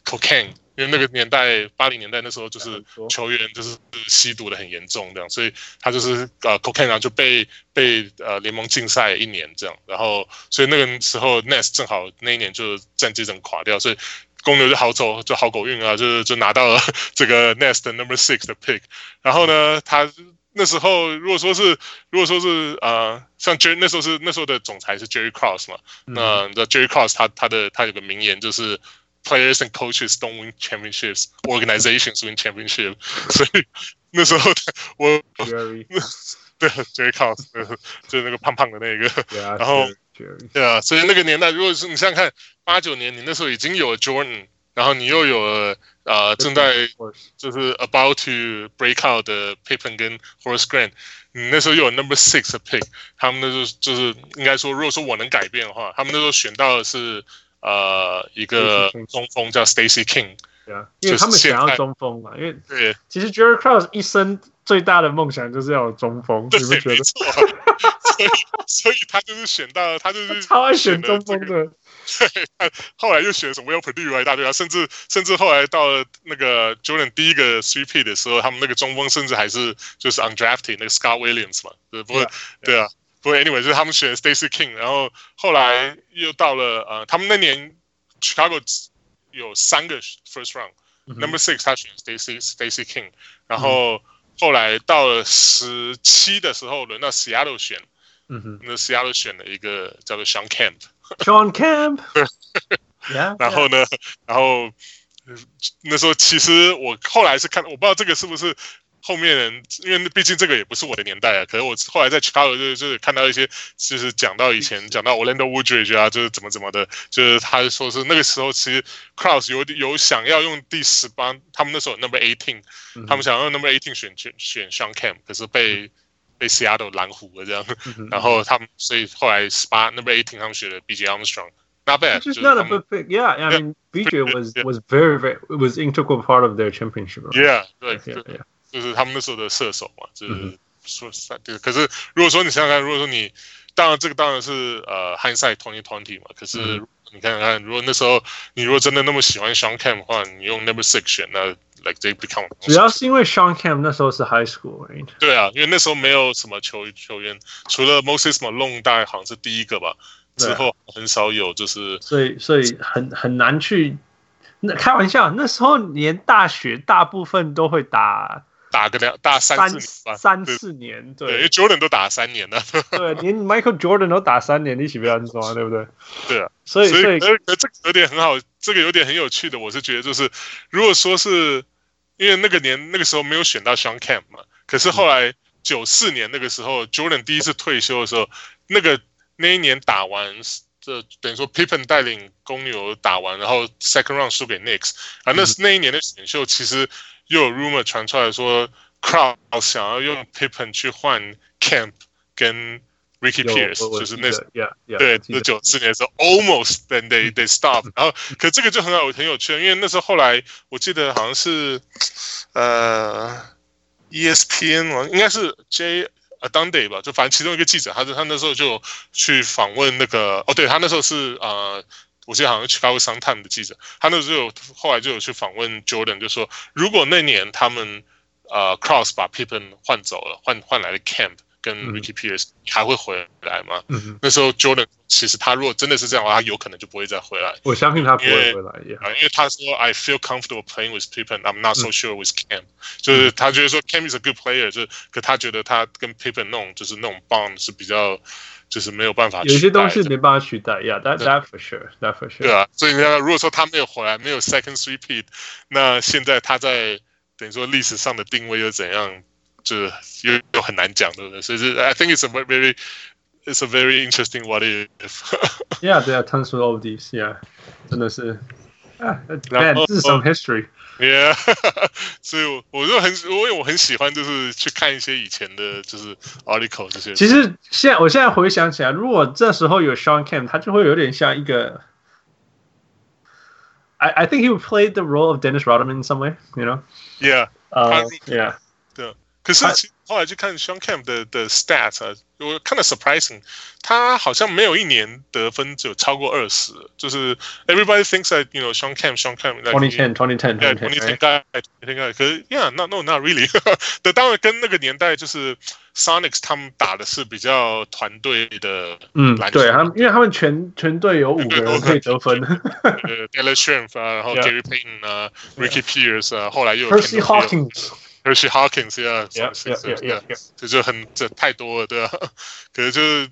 Cocaine。因为那个年代，八零年代那时候就是球员就是吸毒的很严重这样，所以他就是呃 cocaine 就被被呃联盟禁赛一年这样，然后所以那个时候 Nets 正好那一年就战绩整垮掉，所以公牛就好走就好狗运啊，就是就拿到了 这个 Nets 的 number six 的 pick，然后呢，他那时候如果说是如果说是呃像 Jerry 那时候是那时候的总裁是 Jerry Cross 嘛，那 Jerry Cross 他他的他有个名言就是。players and coaches don't win championships, organizations win championship。所以那时候我 Jerry 对 Jerry Krause 就是那个胖胖的那个。Yeah, 然后 Jerry. 对啊，所以那个年代，如果是你想想看，八九年你那时候已经有了 Jordan，然后你又有了呃正在就是 about to break out 的 Pippen 跟 Horace Grant，你那时候又有 Number Six 的 pick，他们那时候就是应该说，如果说我能改变的话，他们那时候选到的是 呃一个中锋叫 Stacey King。对啊，因为他们想要中锋嘛，因为对，其实 Jerry Krause 一生最大的梦想就是要有中锋，对你不觉得？没错，所以所以他就是选到他就是 超爱选中锋的，对，后来又选什么？Will Perdue 啊一大堆啊，甚至甚至后来到了那个 Jordan 第一个 three P 的时候，他们那个中锋甚至还是就是 undrafted 那个 Scott Williams 嘛，对不过 Yeah, 对啊，不过 anyway 就是他们选 Stacey King，然后后来又到了呃，他们那年 Chicago 有三个 first round。Number six，他选 Stacey Stacey King，然后后来到了十七的时候，轮到 Seattle 选，嗯哼，那 Seattle 选了一个叫做 Kemp。Shawn Kemp，Yeah，然后呢，然后那时候其实我后来是看，我不知道这个是不是。后面人，因为毕竟这个也不是我的年代啊。可是我后来在 Chicago 就就是看到一些，就是讲到以前讲到 Orlando Woodridge 啊，就是怎么怎么的，就是他说是那个时候其实 Krause 有有想要用第十八，他们那时候 Number Eighteen，、嗯、他们想要用 Number Eighteen 选选选 Shawn Kemp，可是被、嗯、被 Seattle 拦胡了这样。嗯、然后他们所以后来十八 Number Eighteen 他们选了 B J Armstrong，not bad。Just not a big pick，yeah。I mean B J was was very very it was integral part of their championship。Yeah，对对。就是他们那时候的射手嘛，就是说三对。可是如果说你想想看，如果说你，当然这个当然是呃 hindsight twenty twenty 嘛。可是你看看，如果那时候你如果真的那么喜欢 Shawn Kemp 的话，你用 number six 选，那 like they become。主要是因为 Shawn Kemp 那时候是 high school，right？对啊，因为那时候没有什么球球员，除了 Moses Malone 大概好像是第一个吧，之后很少有就是。所以所以很很难去，那开玩笑，那时候连大学大部分都会打。打个两打三四年吧，三四年，对，因为 Jordan 都打三年了，对，连 Michael Jordan 都打三年，你岂不要说，对不对？对啊，所以所以，所以这个有点很好，这个有点很有趣的，我是觉得就是，如果说是因为那个年那个时候没有选到 Shawn Kemp 嘛，可是后来九四年那个时候 Jordan 第一次退休的时候，那个那一年打完，这等于说 Pippen 带领公牛打完，然后 Second Round 输给 Knicks 啊，那是那一年的选秀其实。又有 rumor 传出来说，Krause 想要用 Pippen 去换 Camp 跟 Ricky Pierce，就是那时 yeah, yeah, 对，那九四年的时候 almost then they they stop，然后可这个就很好很有趣，因为那时候后来我记得好像是呃 ESPN 应该是 Jay Adande 吧，就反正其中一个记者，他就他那时候就去访问那个哦，对他那时候是呃。我记得好像是 Chicago Sun-Times 的记者，他那时候有后来就有去访问 Jordan，就说如果那年他们呃 Krause 把 Pippen 换走了，换换来了 Camp 跟 Ricky Pierce，嗯、还会回来吗？嗯、那时候 Jordan 其实他如果真的是这样的话，他有可能就不会再回来。我相信他不会回来，因为，因为他说 I feel comfortable playing with Pippen，I'm not so sure with Camp，、嗯、就是他觉得说 Camp is a good player，就是可他觉得他跟 Pippen 那种就是那种 bond 是比较。就是没有办法，有些东西没办法取代，Yeah，that that for sure，that for sure。对啊，所以你看，如果说他没有回来，没有 second repeat，那现在他在等于说历史上的定位又怎样，就又又很难讲，对不对？所以是，I think it's a very，it's a very interesting what if。Yeah，there are tons of these，Yeah，真的是啊，Man，这是 some history。 Yeah，所以我我就很，因为我很喜欢，就是去看一些以前的，就是 article 这些。其实现在，我现在回想起来，如果这时候有 Shawn Kemp，他就会有点像一个，I I think he would play the role of Dennis Rodman in some way，you know？Yeah，呃，Yeah，对。可是后来去看 Shawn Kemp 的的 stats 啊，我看了 surprising，他好像没有一年得分只有超过二十，就是 everybody thinks that you know Shawn Kemp Shawn Kemp twenty ten twenty ten yeah twenty ten guy twenty ten guy，可是 yeah no no not really，那当然跟那个年代就是 Sonics 他们打的是比较团队的，嗯，对他们，因为他们全全队有五个人可以得分，呃，Taylor Shrimp 啊，然后 Gary Payton 啊，Ricky Pierce 啊，后来又 Percy Hawkins。Hershey Hawkins 呀，这就很这太多了，对吧？可是就是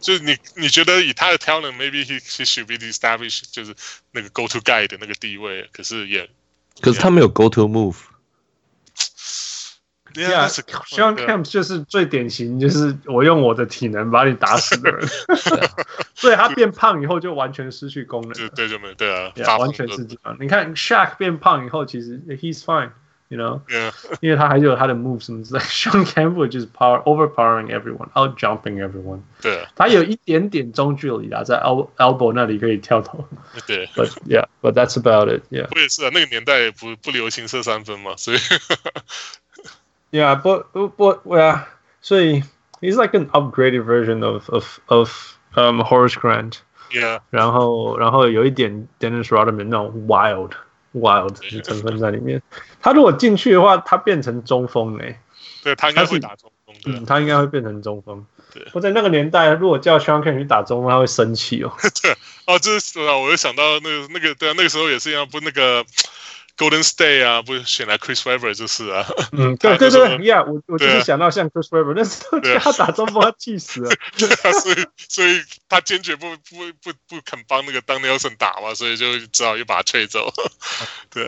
就你你觉得以他的 talent，maybe he he should be established，就是那个 go to guy 的那个地位，可是也，可是他没有 go to move。Yeah，Shawn Kemp 就是最典型，就是我用我的体能把你打死的人，所以他变胖以后就完全失去功能。对对就没对啊完全是这样。你看 Shaq 变胖以后，其实 he's fine，you know，yeah. 因为他还是有他的 moves 什么之类。Shawn Kemp 就是 power overpowering everyone，out jumping everyone。对，他有一点点中距离啊，在 elbow 那里可以跳投。对，But yeah，but that's about it，yeah。我也是啊，那个年代不不流行射三分嘛，所以。 Yeah, but but but yeah. 所以 he's like an upgraded version of of of um Horace Grant. Yeah. 然后然后有一点 Dennis Rodman 那种 wild Wild 的成分在里面。他如果进去的话，他变成中锋呢？对，他应该会打中锋。嗯，他应该会变成中锋。对。我在那个年代，如果叫 Shawn Kemp 去打中锋，他会生气哦。对。哦，这是啊，我又想到那个那个对啊，那个时候也是一样，不那个。Golden State 啊，不是选来 Chris Webber 就是啊。嗯，对对对，Yeah，我我就是想到像 Chris Webber，那时候他打中锋，他气死了。所以所以他坚决不不不不肯帮那个 Don Nelson 打嘛，所以就只好又把他吹走。对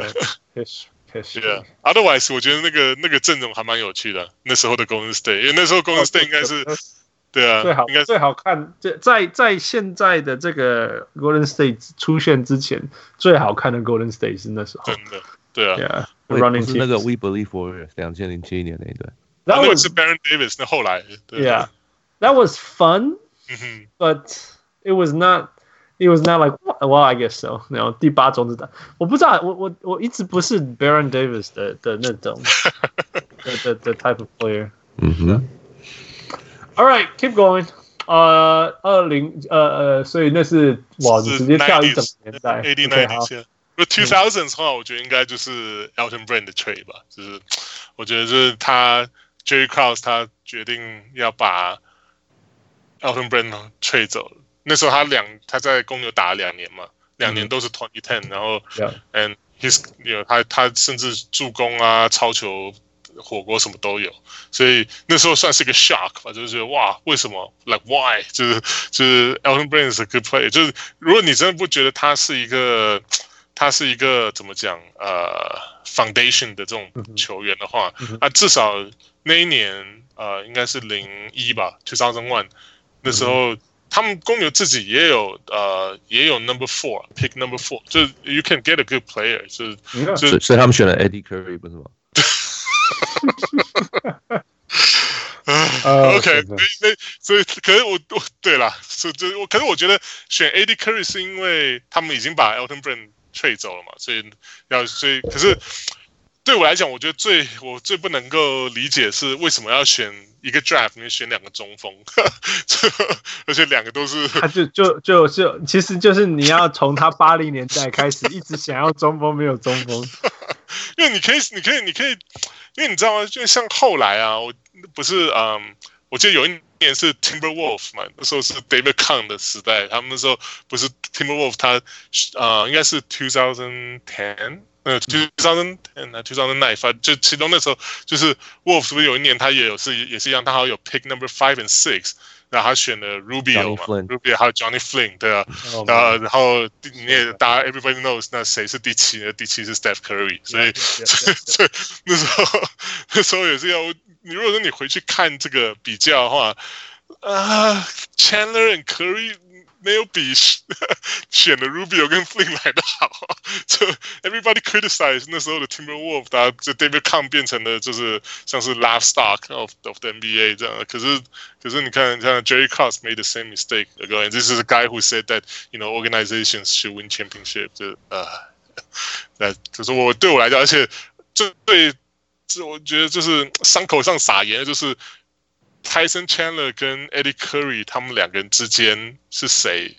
，Yes Yes。Yeah。Otherwise，我觉得那个那个阵容还蛮有趣的。那时候的 Golden State，因为那时候 Golden State 应该是。对啊，最好应该最好看，在在在现在的这个 Golden State 出现之前，最好看的 Golden State 是那时候。真的，对啊。Yeah，Running 是那个 We Believe Warriors 两千零七年那一队。那个是 Baron Davis，那后来。Yeah，that was fun。But it was not. It was not like well, I guess so. 然后第八种子弹，我不知道，我我我一直不是 Baron Davis 的的那种的的的 type of player。嗯哼。 All right, keep going. 呃，二零呃呃，所以那是哇，你直接跳一整年代。Nineties，如果 two thousands 的话，我觉得应该就是 Elton Brand 的 trade 吧。就是我觉得就是他 Jerry Krause 他决定要把 Elton Brand trade 走。那时候他两他在公牛打了两年嘛，两年都是 twenty ten，然后 and his 有他他甚至助攻啊，超球。火锅什么都有，所以那时候算是一个 shock 吧，就是觉得哇，为什么？Like why？就是就是 Elton Brand is a good player。就是如果你真的不觉得他是一个，他是一个怎么讲？呃，foundation 的这种球员的话，那、嗯啊、至少那一年呃，应该是零一吧，two thousand one。那时候、嗯、他们公牛自己也有呃，也有 number four pick number four，就是 you can get a good player，就是、嗯、就所以所以他们选了 Eddie Curry 不是吗？啊，OK，那那所以可是我我对了，所以就我可是我觉得选 AD Curry 是因为他们已经把 Elton Brand 吹走了嘛，所以要所以可是对我来讲，我觉得最我最不能够理解是为什么要选一个 Draft 里面选两个中锋，而且两个都是他就就就就其实就是你要从他八零年代开始一直想要中锋没有中锋，因为你可以你可以你可以。因为你知道吗？就像后来啊，我不是嗯，我记得有一年是 Timberwolf 嘛，那时候是 David Kahn 的时代，他们那时候不是 Timberwolf，他呃应该是 two thousand ten，呃 two thousand ten 啊 two thousand nine，反正就其中那时候就是 Wolf 是不是有一年他也有是也是一样，他好像有 pick number five and six。然后他选了 Rubio 嘛，Rubio 还有 Johnny Flynn，对啊，然后然后你也大家 everybody knows 那谁是第七呢？第七是 Steph Curry，所以所以那时候那时候也是要你如果说你回去看这个比较的话啊，Chandler and Curry。没有比选的 Rubio 跟 Flynn 来的好，就 Everybody criticize 那时候的 Timberwolves，他就 David Kahn 变成了就是像是 Last Stock of of the NBA 这样。可是可是你看像 Jerry Krause made the same mistake again. This is a guy who said that you know organizations should win championship。就呃，那就是我对我来讲，而且这对这我觉得就是伤口上撒盐，就是。 Tyson Chandler 跟 Eddie Curry 他们两个人之间是谁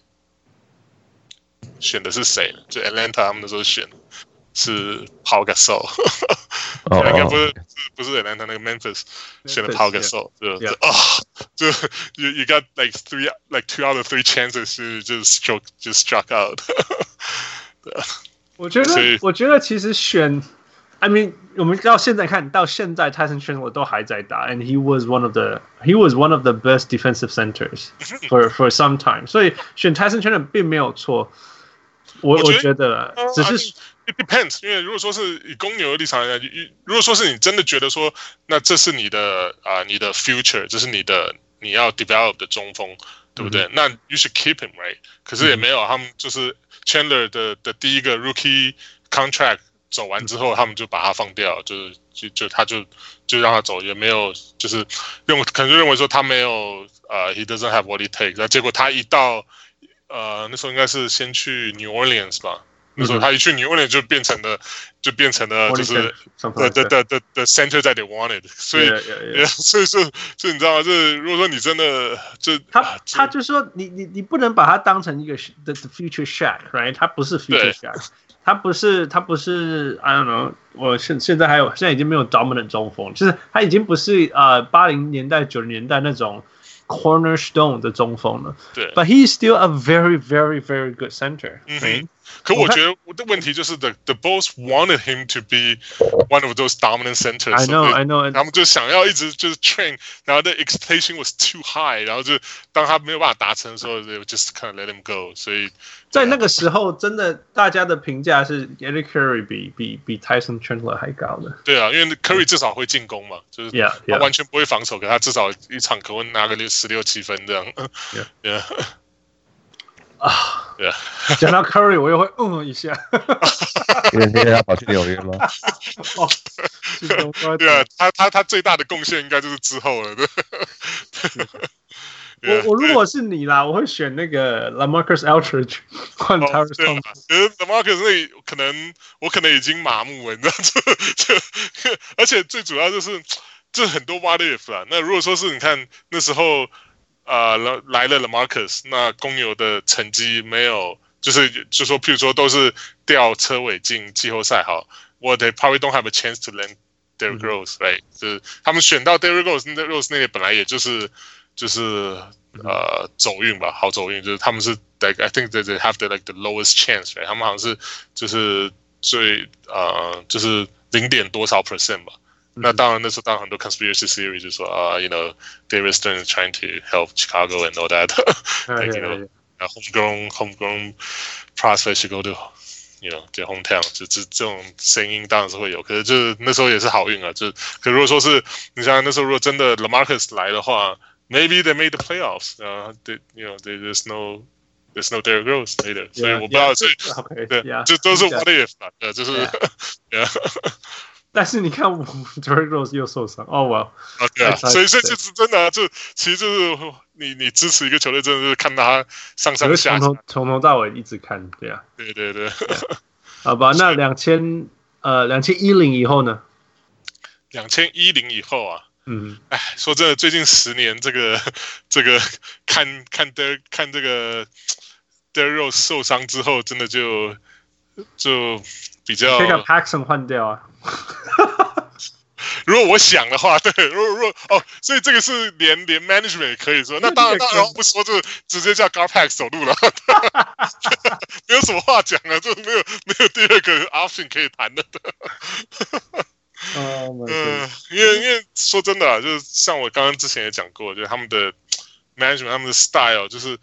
选的是谁？就 Atlanta 他们那时候选是 Paul Gasol，应该不是不是 Atlanta 那个 Memphis 选的 Paul Gasol，就就啊，就 you you got like three like two out of three chances to just struck just struck out。我觉得我觉得其实选。I mean，我们到现在看到现在，Tyson Chandler 都还在打，and he was one of the he was one of the best defensive centers for for some time。所以选 Tyson Chandler 并没有错。我我觉得只是 it depends，因为如果说是以公牛的立场来讲，如果说是你真的觉得说，那这是你的啊、呃，你的 future，这是你的你要 develop 的中锋，对不对？嗯、那 you should keep him right。可是也没有，嗯、他们就是 Chandler 的的第一个 rookie contract。 走完之后，他们就把他放掉，就是就就他就就让他走，也没有就是认可能就认为说他没有呃、uh,，he doesn't have what he takes。那结果他一到呃那时候应该是先去 New Orleans 吧，那时候他一去 New Orleans 就变成了就变成了就是 the the the the, the center that they wanted。所以 yeah, yeah, yeah. 所以说就你知道吗？就是如果说你真的就他他就说你你你不能把他当成一个 the future Shaq，right？他不是 future Shaq。他不是，他不是，I don't know。我现现在还有，现在已经没有 dominant 中锋，就是他已经不是呃八零年代九零年代那种 cornerstone 的中锋了。对，But he's still a very, very, very good center。可我觉得我的问题就是，the the Bulls wanted him to be one of those dominant centers。I know, I know。他们就想要一直就是 train，然后 the expectation was too high，然后就当他没有办法达成的时候，they just kind of let him go。所以。在那个时候，真的大家的评价是 Gary Curry 比比比 Tyson Chandler 还高的。对啊，因为 Curry 至少会进攻嘛，就是他完全不会防守，可他至少一场可能拿个六十六七分这样。Yeah， 啊，对啊。讲到 Curry，我又会嗯一下。因为因为他跑去纽约吗？哦，对啊，他他他最大的贡献应该就是之后了，对。我 我如果是你啦，我会选那个 LaMarcus Aldridge 换 Tyus Thompson。可是 LaMarcus 那可能我可能已经麻木了，你知道这这而且最主要就是这很多 What if 啦。那如果说是你看那时候呃、来了 LaMarcus，那公牛的成绩没有，就是就说譬如说都是吊车尾进季后赛，好，我 they probably don't have a chance to land Derrick Rose，right？、嗯、就是他们选到 Derrick Rose，Derrick Rose 那个本来也就是。就是呃走运吧，好走运，就是他们是 like I think that they have the like the lowest chance，right? 他们好像是就是最呃就是零点多少 percent 吧。嗯、那当然那时候当然很多 conspiracy theory 就说啊、uh,，you know David Stern is trying to help Chicago and all that，like you know homegrown homegrown prospects should go to you know their hometown，就这这种声音当然是会有，可是就是那时候也是好运啊，就可如果说是你像那时候如果真的 LaMarcus 来的话。Maybe they made the playoffs. Uh, they, you know, they, there's no, there's no Derrick Rose later. 所以我不知道这，对，这都是 what if 啊，呃，就是， 但是你看，Derrick Rose 又受伤，哦，哇，啊，对啊，所以这就是真的，就其实就是你你支持一个球队，真的是看他上上下下，从头从头到尾一直看，对啊，对对对，好吧，那两千呃两千一零以后呢？两千一零以后啊。嗯，哎，说真的，最近十年这个 这个看看的看这个 Derrick Rose 受伤之后，真的就就比较可以把 Paxson 换掉啊。如果我想的话，对，如果如果哦，所以这个是连连 management 也可以说，那当然当然不说，就直接叫 Garpack 走路了，没有什么话讲啊，就没有没有第二个 option 可以谈的。嗯，因为因为说真的啊，就是像我刚刚之前也讲过，就是他们的 management，他们的 style，就是，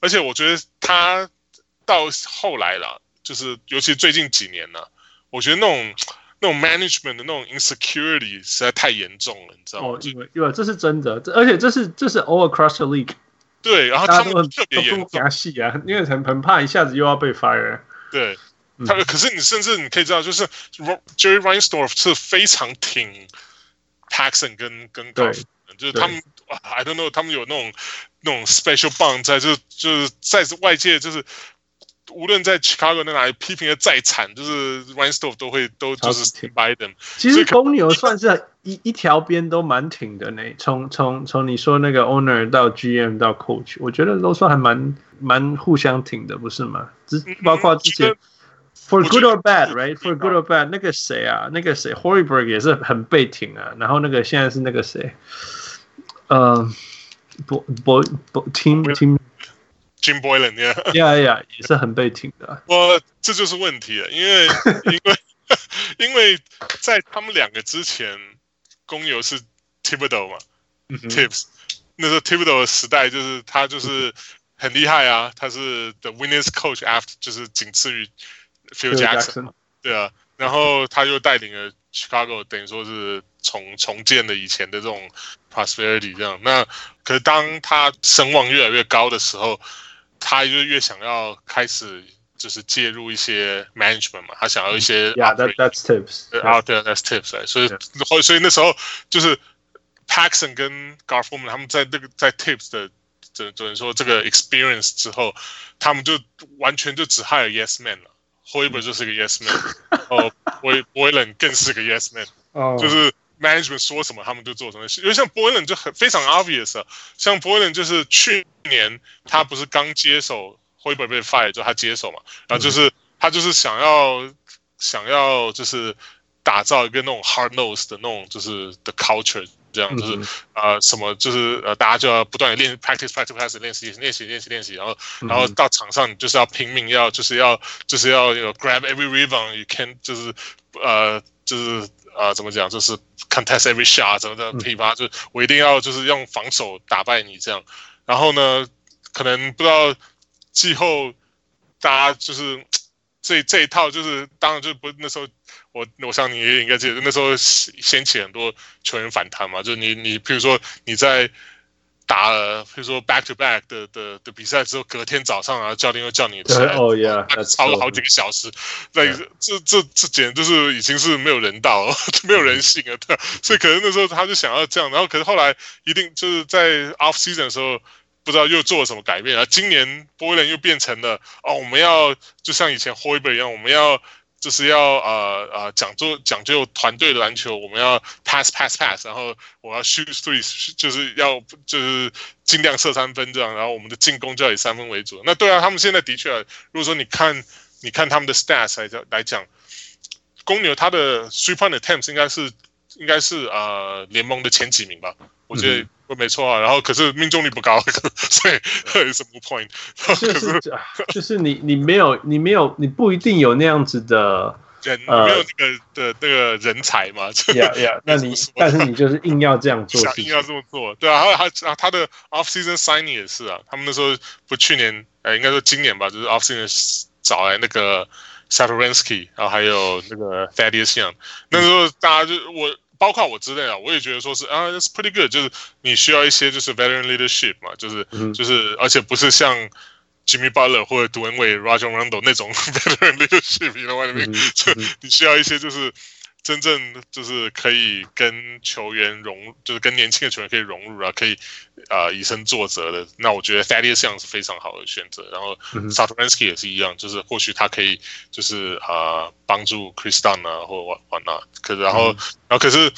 而且我觉得他到后来了，就是尤其最近几年呢，我觉得那种那种 management 的那种 insecurity 实在太严重了，你知道吗？哦，因为因为这是真的，而且这是这是 all across the league。对，然后他们特别严重啊，因为很很怕一下子又要被 fire。对。他可是你甚至你可以知道，就是 Jerry Reinsdorf 是非常挺 Paxson 跟跟 Garland，就是他们 I don't know，他们有那种那种 special bond 在，就是就是在外界就是无论在 Chicago 那哪里批评的再惨，就是 Reinsdorf 都会都就是 stand by them。其实公牛算是一一条边都蛮挺的呢，从从从你说那个 owner 到 GM 到 coach，我觉得都算还蛮蛮互相挺的，不是吗？只包括之前。For good or bad, right? For good or bad，那个谁啊，那个谁 h o r i b e r g 也是很被挺啊。然后那个现在是那个谁，呃，博博博，Tim Tim Jim Boylen，yeah yeah yeah，也是很被挺的。我这就是问题了，因为因为 因为在他们两个之前，公牛是 Thibodeau 嘛、嗯、，Tips，那时候 Thibodeau 的时代就是他就是很厉害啊，他是 The winners coach after 就是仅次于 Phil Jackson，对啊，然后他又带领了 Chicago，等于说是重重建了以前的这种 prosperity 这样。那可是当他声望越来越高的时候，他就越想要开始。就是介入一些 management 嘛，他想要一些 yeah that that's tips 啊对 that's tips 所以所以所以那时候就是 Paxson 跟 Gar Forman 他们在那个在 tips 的只只能说这个 experience 之后，他们就完全就只 hire yes man 了，Hoiberg 就是个 yes man，哦，Boylan 更是个 yes man，哦，就是 management 说什么他们就做什么，因为像 Boylan 就很非常 obvious 啊，像 Boylan 就是去年他不是刚接手。Hoiberg 被 fire 就他接手嘛，然后就是他就是想要想要就是打造一个那种 hard nose 的那种就是的 culture，这样就是呃什么就是呃大家就要不断的练 practice practice practice 练习练习练习练习，然后然后到场上你就是要拼命要就是要就是要有 grab every rebound you can 就是呃就是呃怎么讲就是 contest every shot 怎么的噼啪就我一定要就是用防守打败你这样，然后呢可能不知道。季后，大家就是这这一套，就是当然就不那时候，我我想你也应该记得，那时候掀起很多球员反弹嘛。就你你，譬如说你在打了，比如说 back to back 的的的比赛之后，隔天早上啊，教练又叫你起来，哦呀，超了好几个小时，那这这这简直就是已经是没有人道了，没有人性了，对。所以可能那时候他就想要这样，然后可是后来一定就是在 off season 的时候。不知道又做了什么改变啊？今年波威伦又变成了哦，我们要就像以前 Hoiberg 一样，我们要就是要呃呃讲究讲究团队的篮球，我们要 pass pass pass，然后我要 shoot three，就是要就是尽量射三分这样，然后我们的进攻就要以三分为主。那对啊，他们现在的确，如果说你看你看他们的 stats 来讲来讲，公牛他的 three point attempts 应该是应该是呃联盟的前几名吧？我觉得。嗯没错啊，然后可是命中率不高，所以 有什么 point？就是就是你你没有你没有你不一定有那样子的 人，呃、没有那个的那个人才嘛？呀呀，那你但是你就是硬要这样做，想硬要这么做，对啊，还有他他的 off season signing 也是啊，他们那时候不去年，呃，应该说今年吧，就是 off season 找来那个 Satoransky，然后还有那个 Thaddeus Young，那时候大家就我。包括我之类啊，我也觉得说是啊，that's pretty good，就是你需要一些就是 veteran leadership 嘛，就是、嗯、就是，而且不是像 Jimmy Butler 或者 Wade、Rajon Rondo 那种 veteran leadership，你懂我意思吗？就你需要一些就是。真正就是可以跟球员融，就是跟年轻的球员可以融入啊，可以啊、呃、以身作则的。那我觉得 Thaddeus Young 是非常好的选择。然后 Satoransky 也是一样，就是或许他可以就是啊帮、呃、助 Kris Dunn 啊或 what whatnot。可是然后、嗯、然后可是。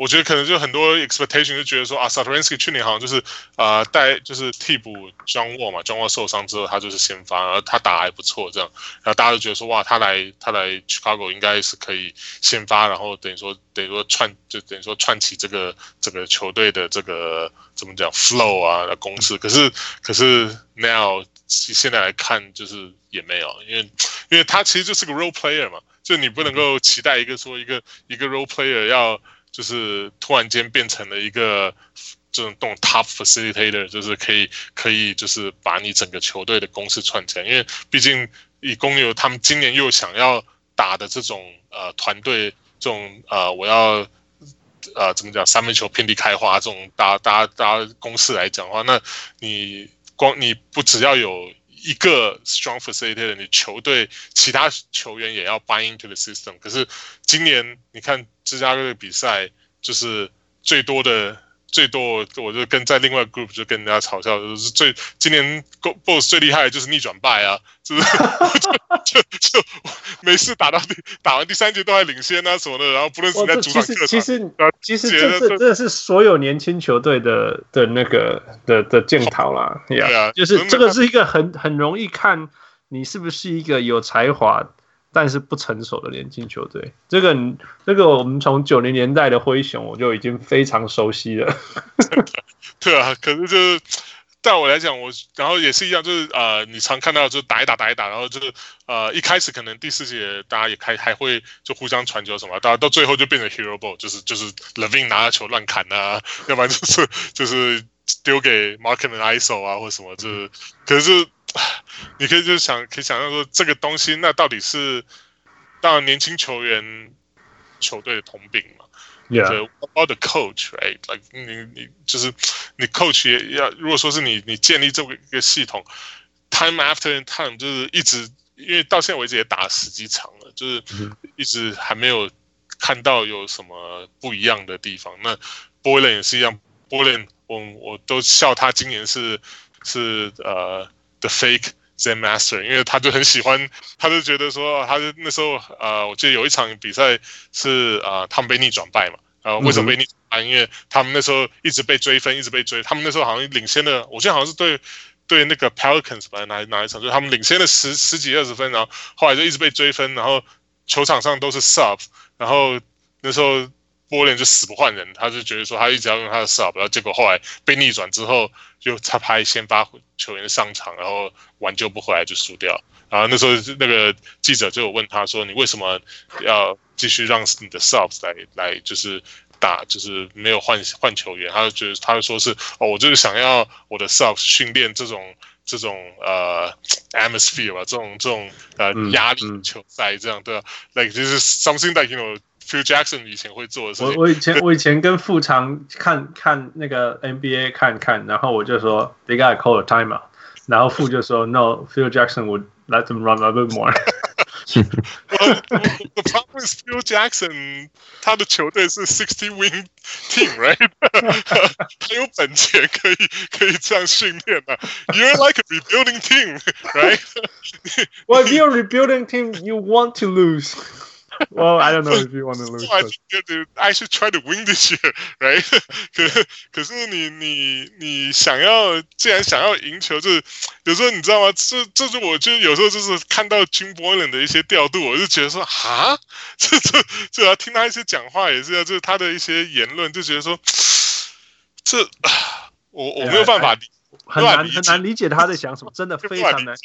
我觉得可能就很多 expectation 就觉得说啊，Satoransky 去年好像就是啊带就是替补 John Wall 嘛，John Wall 受伤之后他就是先发，然后他打还不错这样，然后大家就觉得说哇，他来他来 Chicago 应该是可以先发，然后等于说等于说串就等于说串起这个这个球队的这个怎么讲 flow 啊的公式，可是可是 now 现在来看就是也没有，因为因为他其实就是个 role player 嘛，就你不能够期待一个说一个一个 role player 要。就是突然间变成了一个这种这种 top facilitator，就是可以可以就是把你整个球队的攻势串起来。因为毕竟以公牛他们今年又想要打的这种呃团队这种呃我要呃怎么讲三分球遍地开花这种大大大公式来讲的话，那你光你不只要有。一个 strong facilitator，你球队其他球员也要 buy into the system。可是今年你看芝加哥的比赛，就是最多的。最多，我就跟在另外 group 就跟人家嘲笑，就是最今年 boss 最厉害的就是逆转败啊，就是 就就就每次打到第打完第三节都还领先啊什么的，然后不论是在主场客场，其实其实这是这是所有年轻球队的的那个的的检讨啦，对啊，就是这个是一个很很容易看你是不是一个有才华。但是不成熟的年轻球队，这个这个我们从九零年代的灰熊我就已经非常熟悉了。对啊，可是就是对我来讲，我然后也是一样，就是呃，你常看到就是打一打打一打，然后就是呃，一开始可能第四节大家也开还会就互相传球什么，到到最后就变成 hero ball，就是就是 Levin 拿着球乱砍啊，要不然就是就是丢给 Markkanen ISO 啊或什么，就是可是 你可以就想可以想象说这个东西那到底是当然年轻球员球队的通病嘛。Yeah. So what about the coach, right? Like 你你就是你 coach 也要，如果说是你你建立这个一个系统，time after time 就是一直，因为到现在为止也打了十几场了，就是一直还没有看到有什么不一样的地方。那 Boylan 也是一样，Boylan 我我都笑他今年是是呃 the fake Zen master，因为他就很喜欢，他就觉得说，他就那时候呃，我记得有一场比赛是啊、呃，他们被逆转败嘛，呃，为什么被逆转败？因为他们那时候一直被追分，一直被追，他们那时候好像领先了，我记得好像是对对那个 Pelicans 吧，哪哪一场，就是他们领先了十十几二十分，然后后来就一直被追分，然后球场上都是 sub，然后那时候。波连就死不换人，他就觉得说他一直要用他的 sub，然后结果后来被逆转之后，就他派先发球员上场，然后挽救不回来就输掉。然后那时候那个记者就有问他说：“你为什么要继续让你的 subs 来来就是打，就是没有换换球员？”他就觉得他就说是哦，我就是想要我的 subs 训练这种这种呃 atmosphere 吧，这种这种呃压力球赛这样对吧？Like 就是 something that you know。Phil Jackson 以前会做的事情。我我以前我以前跟富常看看那个 NBA 看看，然后我就说 They gotta call a timeout，然后富就说 No，Phil Jackson would let them run a bit more。 well, the problem is Phil Jackson 他的球队是 sixty win team，right？他有本钱可以可以这样训练的。You're like a rebuilding team，right？Well, if you're a rebuilding team, you want to lose. Well, I don't know if you want to lose. I think I should try to win this year, right? 可可是你你你想要，既然想要赢球，就是有时候你知道吗？这这是我就有时候就是看到 Jim Boylen 的一些调度，我就觉得说啊，这这这要听他一些讲话也是要，就是他的一些言论，就觉得说这我我没有办法理，很难很难理解他在想什么，真的非常难。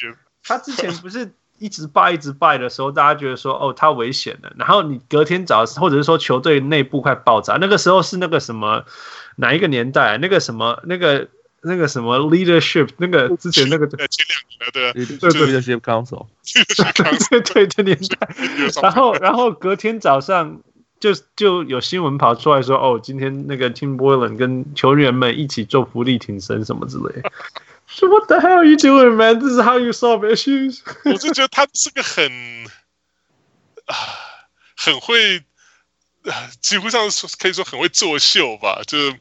他之前不是。一直败一直败的时候，大家觉得说哦，他危险了。然后你隔天早上，或者是说球队内部快爆炸，那个时候是那个什么哪一个年代？那个什么那个那个什么 leadership？那个之前那个前两年的对对对 leadership council，对 对对年代。然后然后隔天早上就就有新闻跑出来说哦，今天那个 Tim Boylen 跟球员们一起做福利挺身什么之类。So what the hell are you doing, man? This is how you solve issues. 我就觉得他是个很啊，很会啊，几乎上说可以说很会作秀吧。就是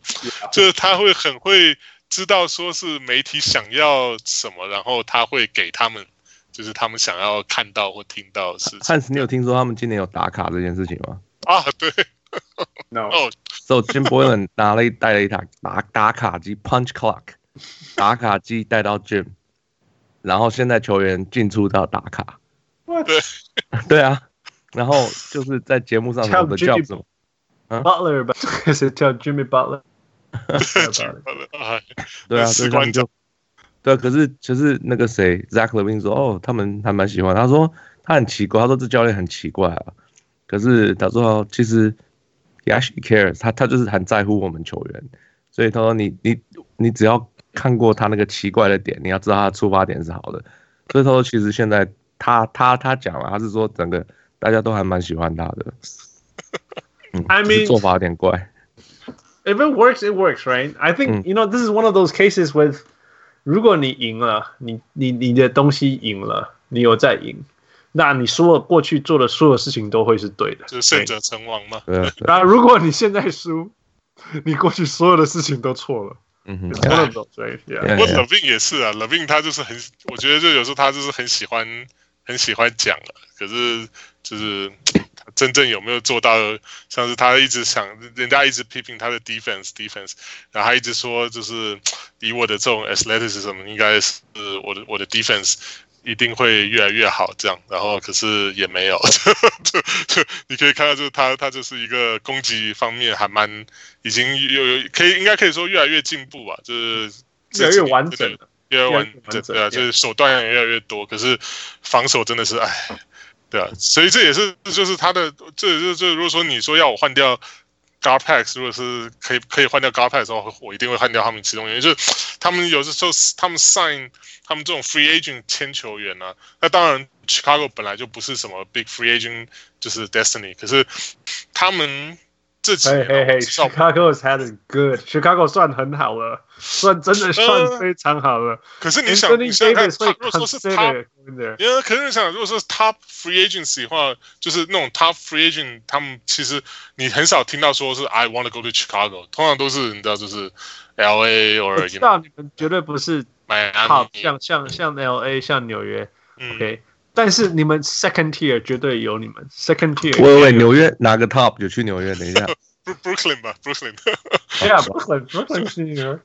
就是他会很会知道说是媒体想要什么，然后他会给他们就是他们想要看到或听到的事情。汉斯，你有听说他们今年有打卡这件事情吗？啊，对。No. So Jim Boylan 拿了一带了一台打打卡机 Punch Clock。打卡机带到 gym，然后现在球员进出都要打卡。对，对啊，然后就是在节目上的叫什么？Butler 吧，是 叫 Jimmy Butler。对啊，所以他们就对啊，可是可是那个谁，Zach Levine 说，哦，他们还蛮喜欢。他说他很奇怪，他说这教练很奇怪啊。可是他说其实 he actually cares，他他就是很在乎我们球员。所以他说你你你只要。看过他那个奇怪的点，你要知道他的出发点是好的。所以他说，其实现在他他他讲了，他是说整个大家都还蛮喜欢他的。嗯，I mean 做法有点怪。If it works, it works, right? I think you know this is one of those cases with，如果你赢了，你你你的东西赢了，你有在赢，那你说过去做的所有事情都会是对的，就是胜者成王嘛。对。那如果你现在输，你过去所有的事情都错了。嗯哼，我 LaVine 也是啊，LaVine 他就是很，我觉得就有时候他就是很喜欢，很喜欢讲了。可是就是 他真正有没有做到，像是他一直想，人家一直批评他的 defense，defense，然后他一直说，就是以我的这种 athleticism，应该是我的我的 defense。一定会越来越好，这样，然后可是也没有，就就你可以看到，就是他他就是一个攻击方面还蛮已经有有可以应该可以说越来越进步吧，就是越来越完整了，越来越完整，对啊，就是手段也越来越多，可是防守真的是哎，对啊，所以这也是就是他的，这也是就如果说你说要我换掉 GarPax，如果是可以可以换掉 GarPax 的话，我一定会换掉他们其中原因，就是他们有的时候他们 sign 他们这种 free agent 签球员呢，那当然 Chicago 本来就不是什么 big free agent，就是 destiny，可是他们。这几年，嘿嘿嘿，Chicago is had good，Chicago 算很好了，算真的算非常好了。可是你想，你想看，如果说是 top，因为可是你想，如果说是 top free agency 的话，就是那种 top free agent，他们其实你很少听到说是 I want to go to Chicago，通常都是你知道就是 LA 或者。我知道你们绝对不是 top，像像像 LA，像纽约，OK。但是你们 second tier 绝对有你们 second tier。喂喂，纽约哪个 top 就去纽约？等一下，Brooklyn 吧，Brooklyn。对啊，Brooklyn，Brooklyn 是纽约。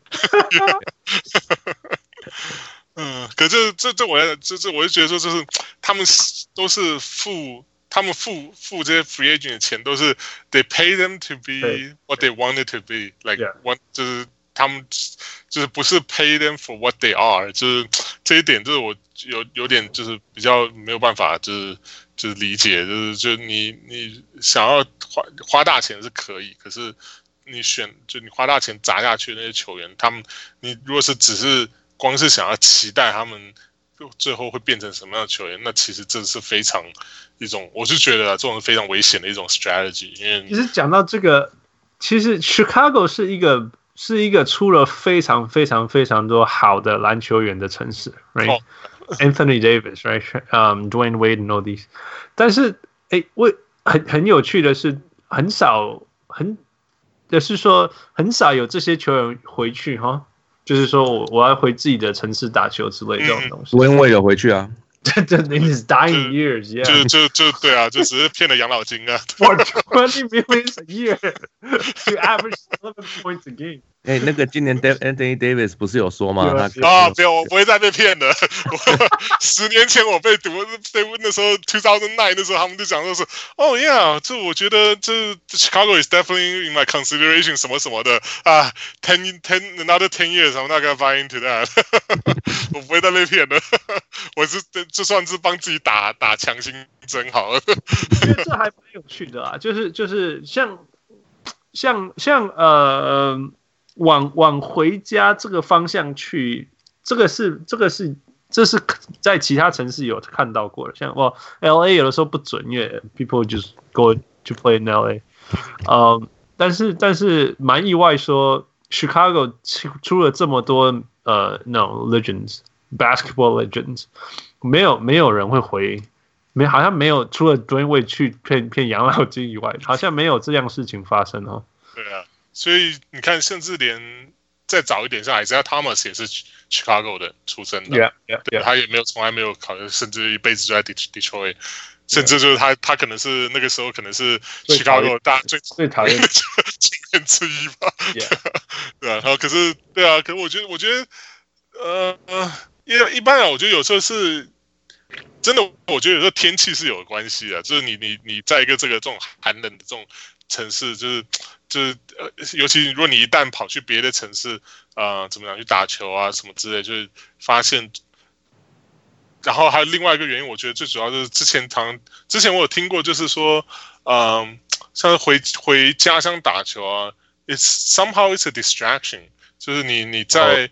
嗯，可这这这我这这我就觉得说，就是他们都是付他们付付这些 free agent 的钱，都是 they pay them to be what they wanted to be，like one 就是。他们就是不是 pay them for what they are，就是这一点，就是我有有点就是比较没有办法，就是就是理解，就是就你你想要花花大钱是可以，可是你选就你花大钱砸下去那些球员，他们你如果是只是光是想要期待他们最后会变成什么样的球员，那其实这是非常一种，我是觉得这种是非常危险的一种 strategy。因为其实讲到这个，其实 Chicago 是一个。是一个出了非常非常非常多好的篮球员的城市，right？Anthony Davis，right？Um，Dwayne Wade and all these。但是，哎，我很很有趣的是，很少很，就是说很少有这些球员回去哈，就是说我我要回自己的城市打球之类这种东西。Dwayne Wade 有回去啊。这这 in his dying years, yeah. 就就就对啊，就只是骗了养老金啊。For twenty million a year to average eleven points a game. 哎，那个今年 Anthony Davis 不是有说吗？啊，不要，我不会再被骗了。十年前我被读被问的时候，two thousand nine 的时候，他们就讲说是，哦，yeah，这我觉得这 Chicago is definitely in my consideration 什么什么的啊，ten ten another ten years I'm not gonna buy into that。我不会再被骗了，我是就算是帮自己打打强心针好了。我觉得这还蛮有趣的啊，就是就是像像像呃。往往回家这个方向去，这个是这个是这是在其他城市有看到过的，像我 L A 有的时候不准，因为 people just go to play in L A，呃，但是但是蛮意外说 Chicago 出出了这么多呃那种 legends basketball legends，没有没有人会回，没好像没有除了 Dwayne Wade 去骗骗养老金以外，好像没有这样事情发生哦。对啊。所以你看，甚至连再早一点，像 Isaiah Thomas 也是 Chicago 的出生的，yeah, yeah, 对，他也没有从来没有考虑，甚至一辈子就在 Detroit，甚至就是他他可能是那个时候可能是 Chicago 大最最讨厌的球员之一吧.对啊，然后可是对啊，可是我觉得我觉得呃呃，因为一般啊，我觉得有时候是真的，我觉得有时候天气是有关系的，就是你你你在一个这个这种寒冷的这种城市，就是。就是呃，尤其如果你一旦跑去别的城市，呃，怎么样去打球啊，什么之类，就是发现。然后还有另外一个原因，我觉得最主要就是之前常之前我有听过，就是说，嗯、呃，像是回回家乡打球啊，it's somehow it's a distraction，就是你你在，oh.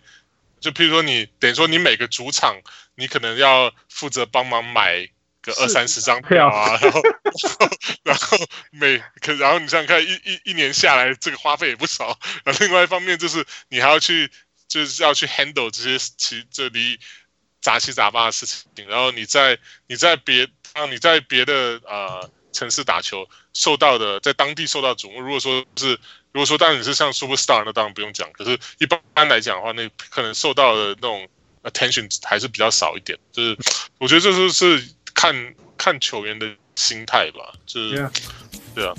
就譬如说你等于说你每个主场，你可能要负责帮忙买。二三十张票啊，然后 然后每可然后你想想看，一一一年下来，这个花费也不少。然后另外一方面就是你还要去，就是要去 handle 这些其这里杂七杂八的事情。然后你在你在别让你在别的呃城市打球受到的，在当地受到瞩目。如果说是如果说当然你是像 superstar，那当然不用讲。可是一般来讲的话，那可能受到的那种 attention 还是比较少一点。就是我觉得这就是。看看球员的心态吧，就是.对啊。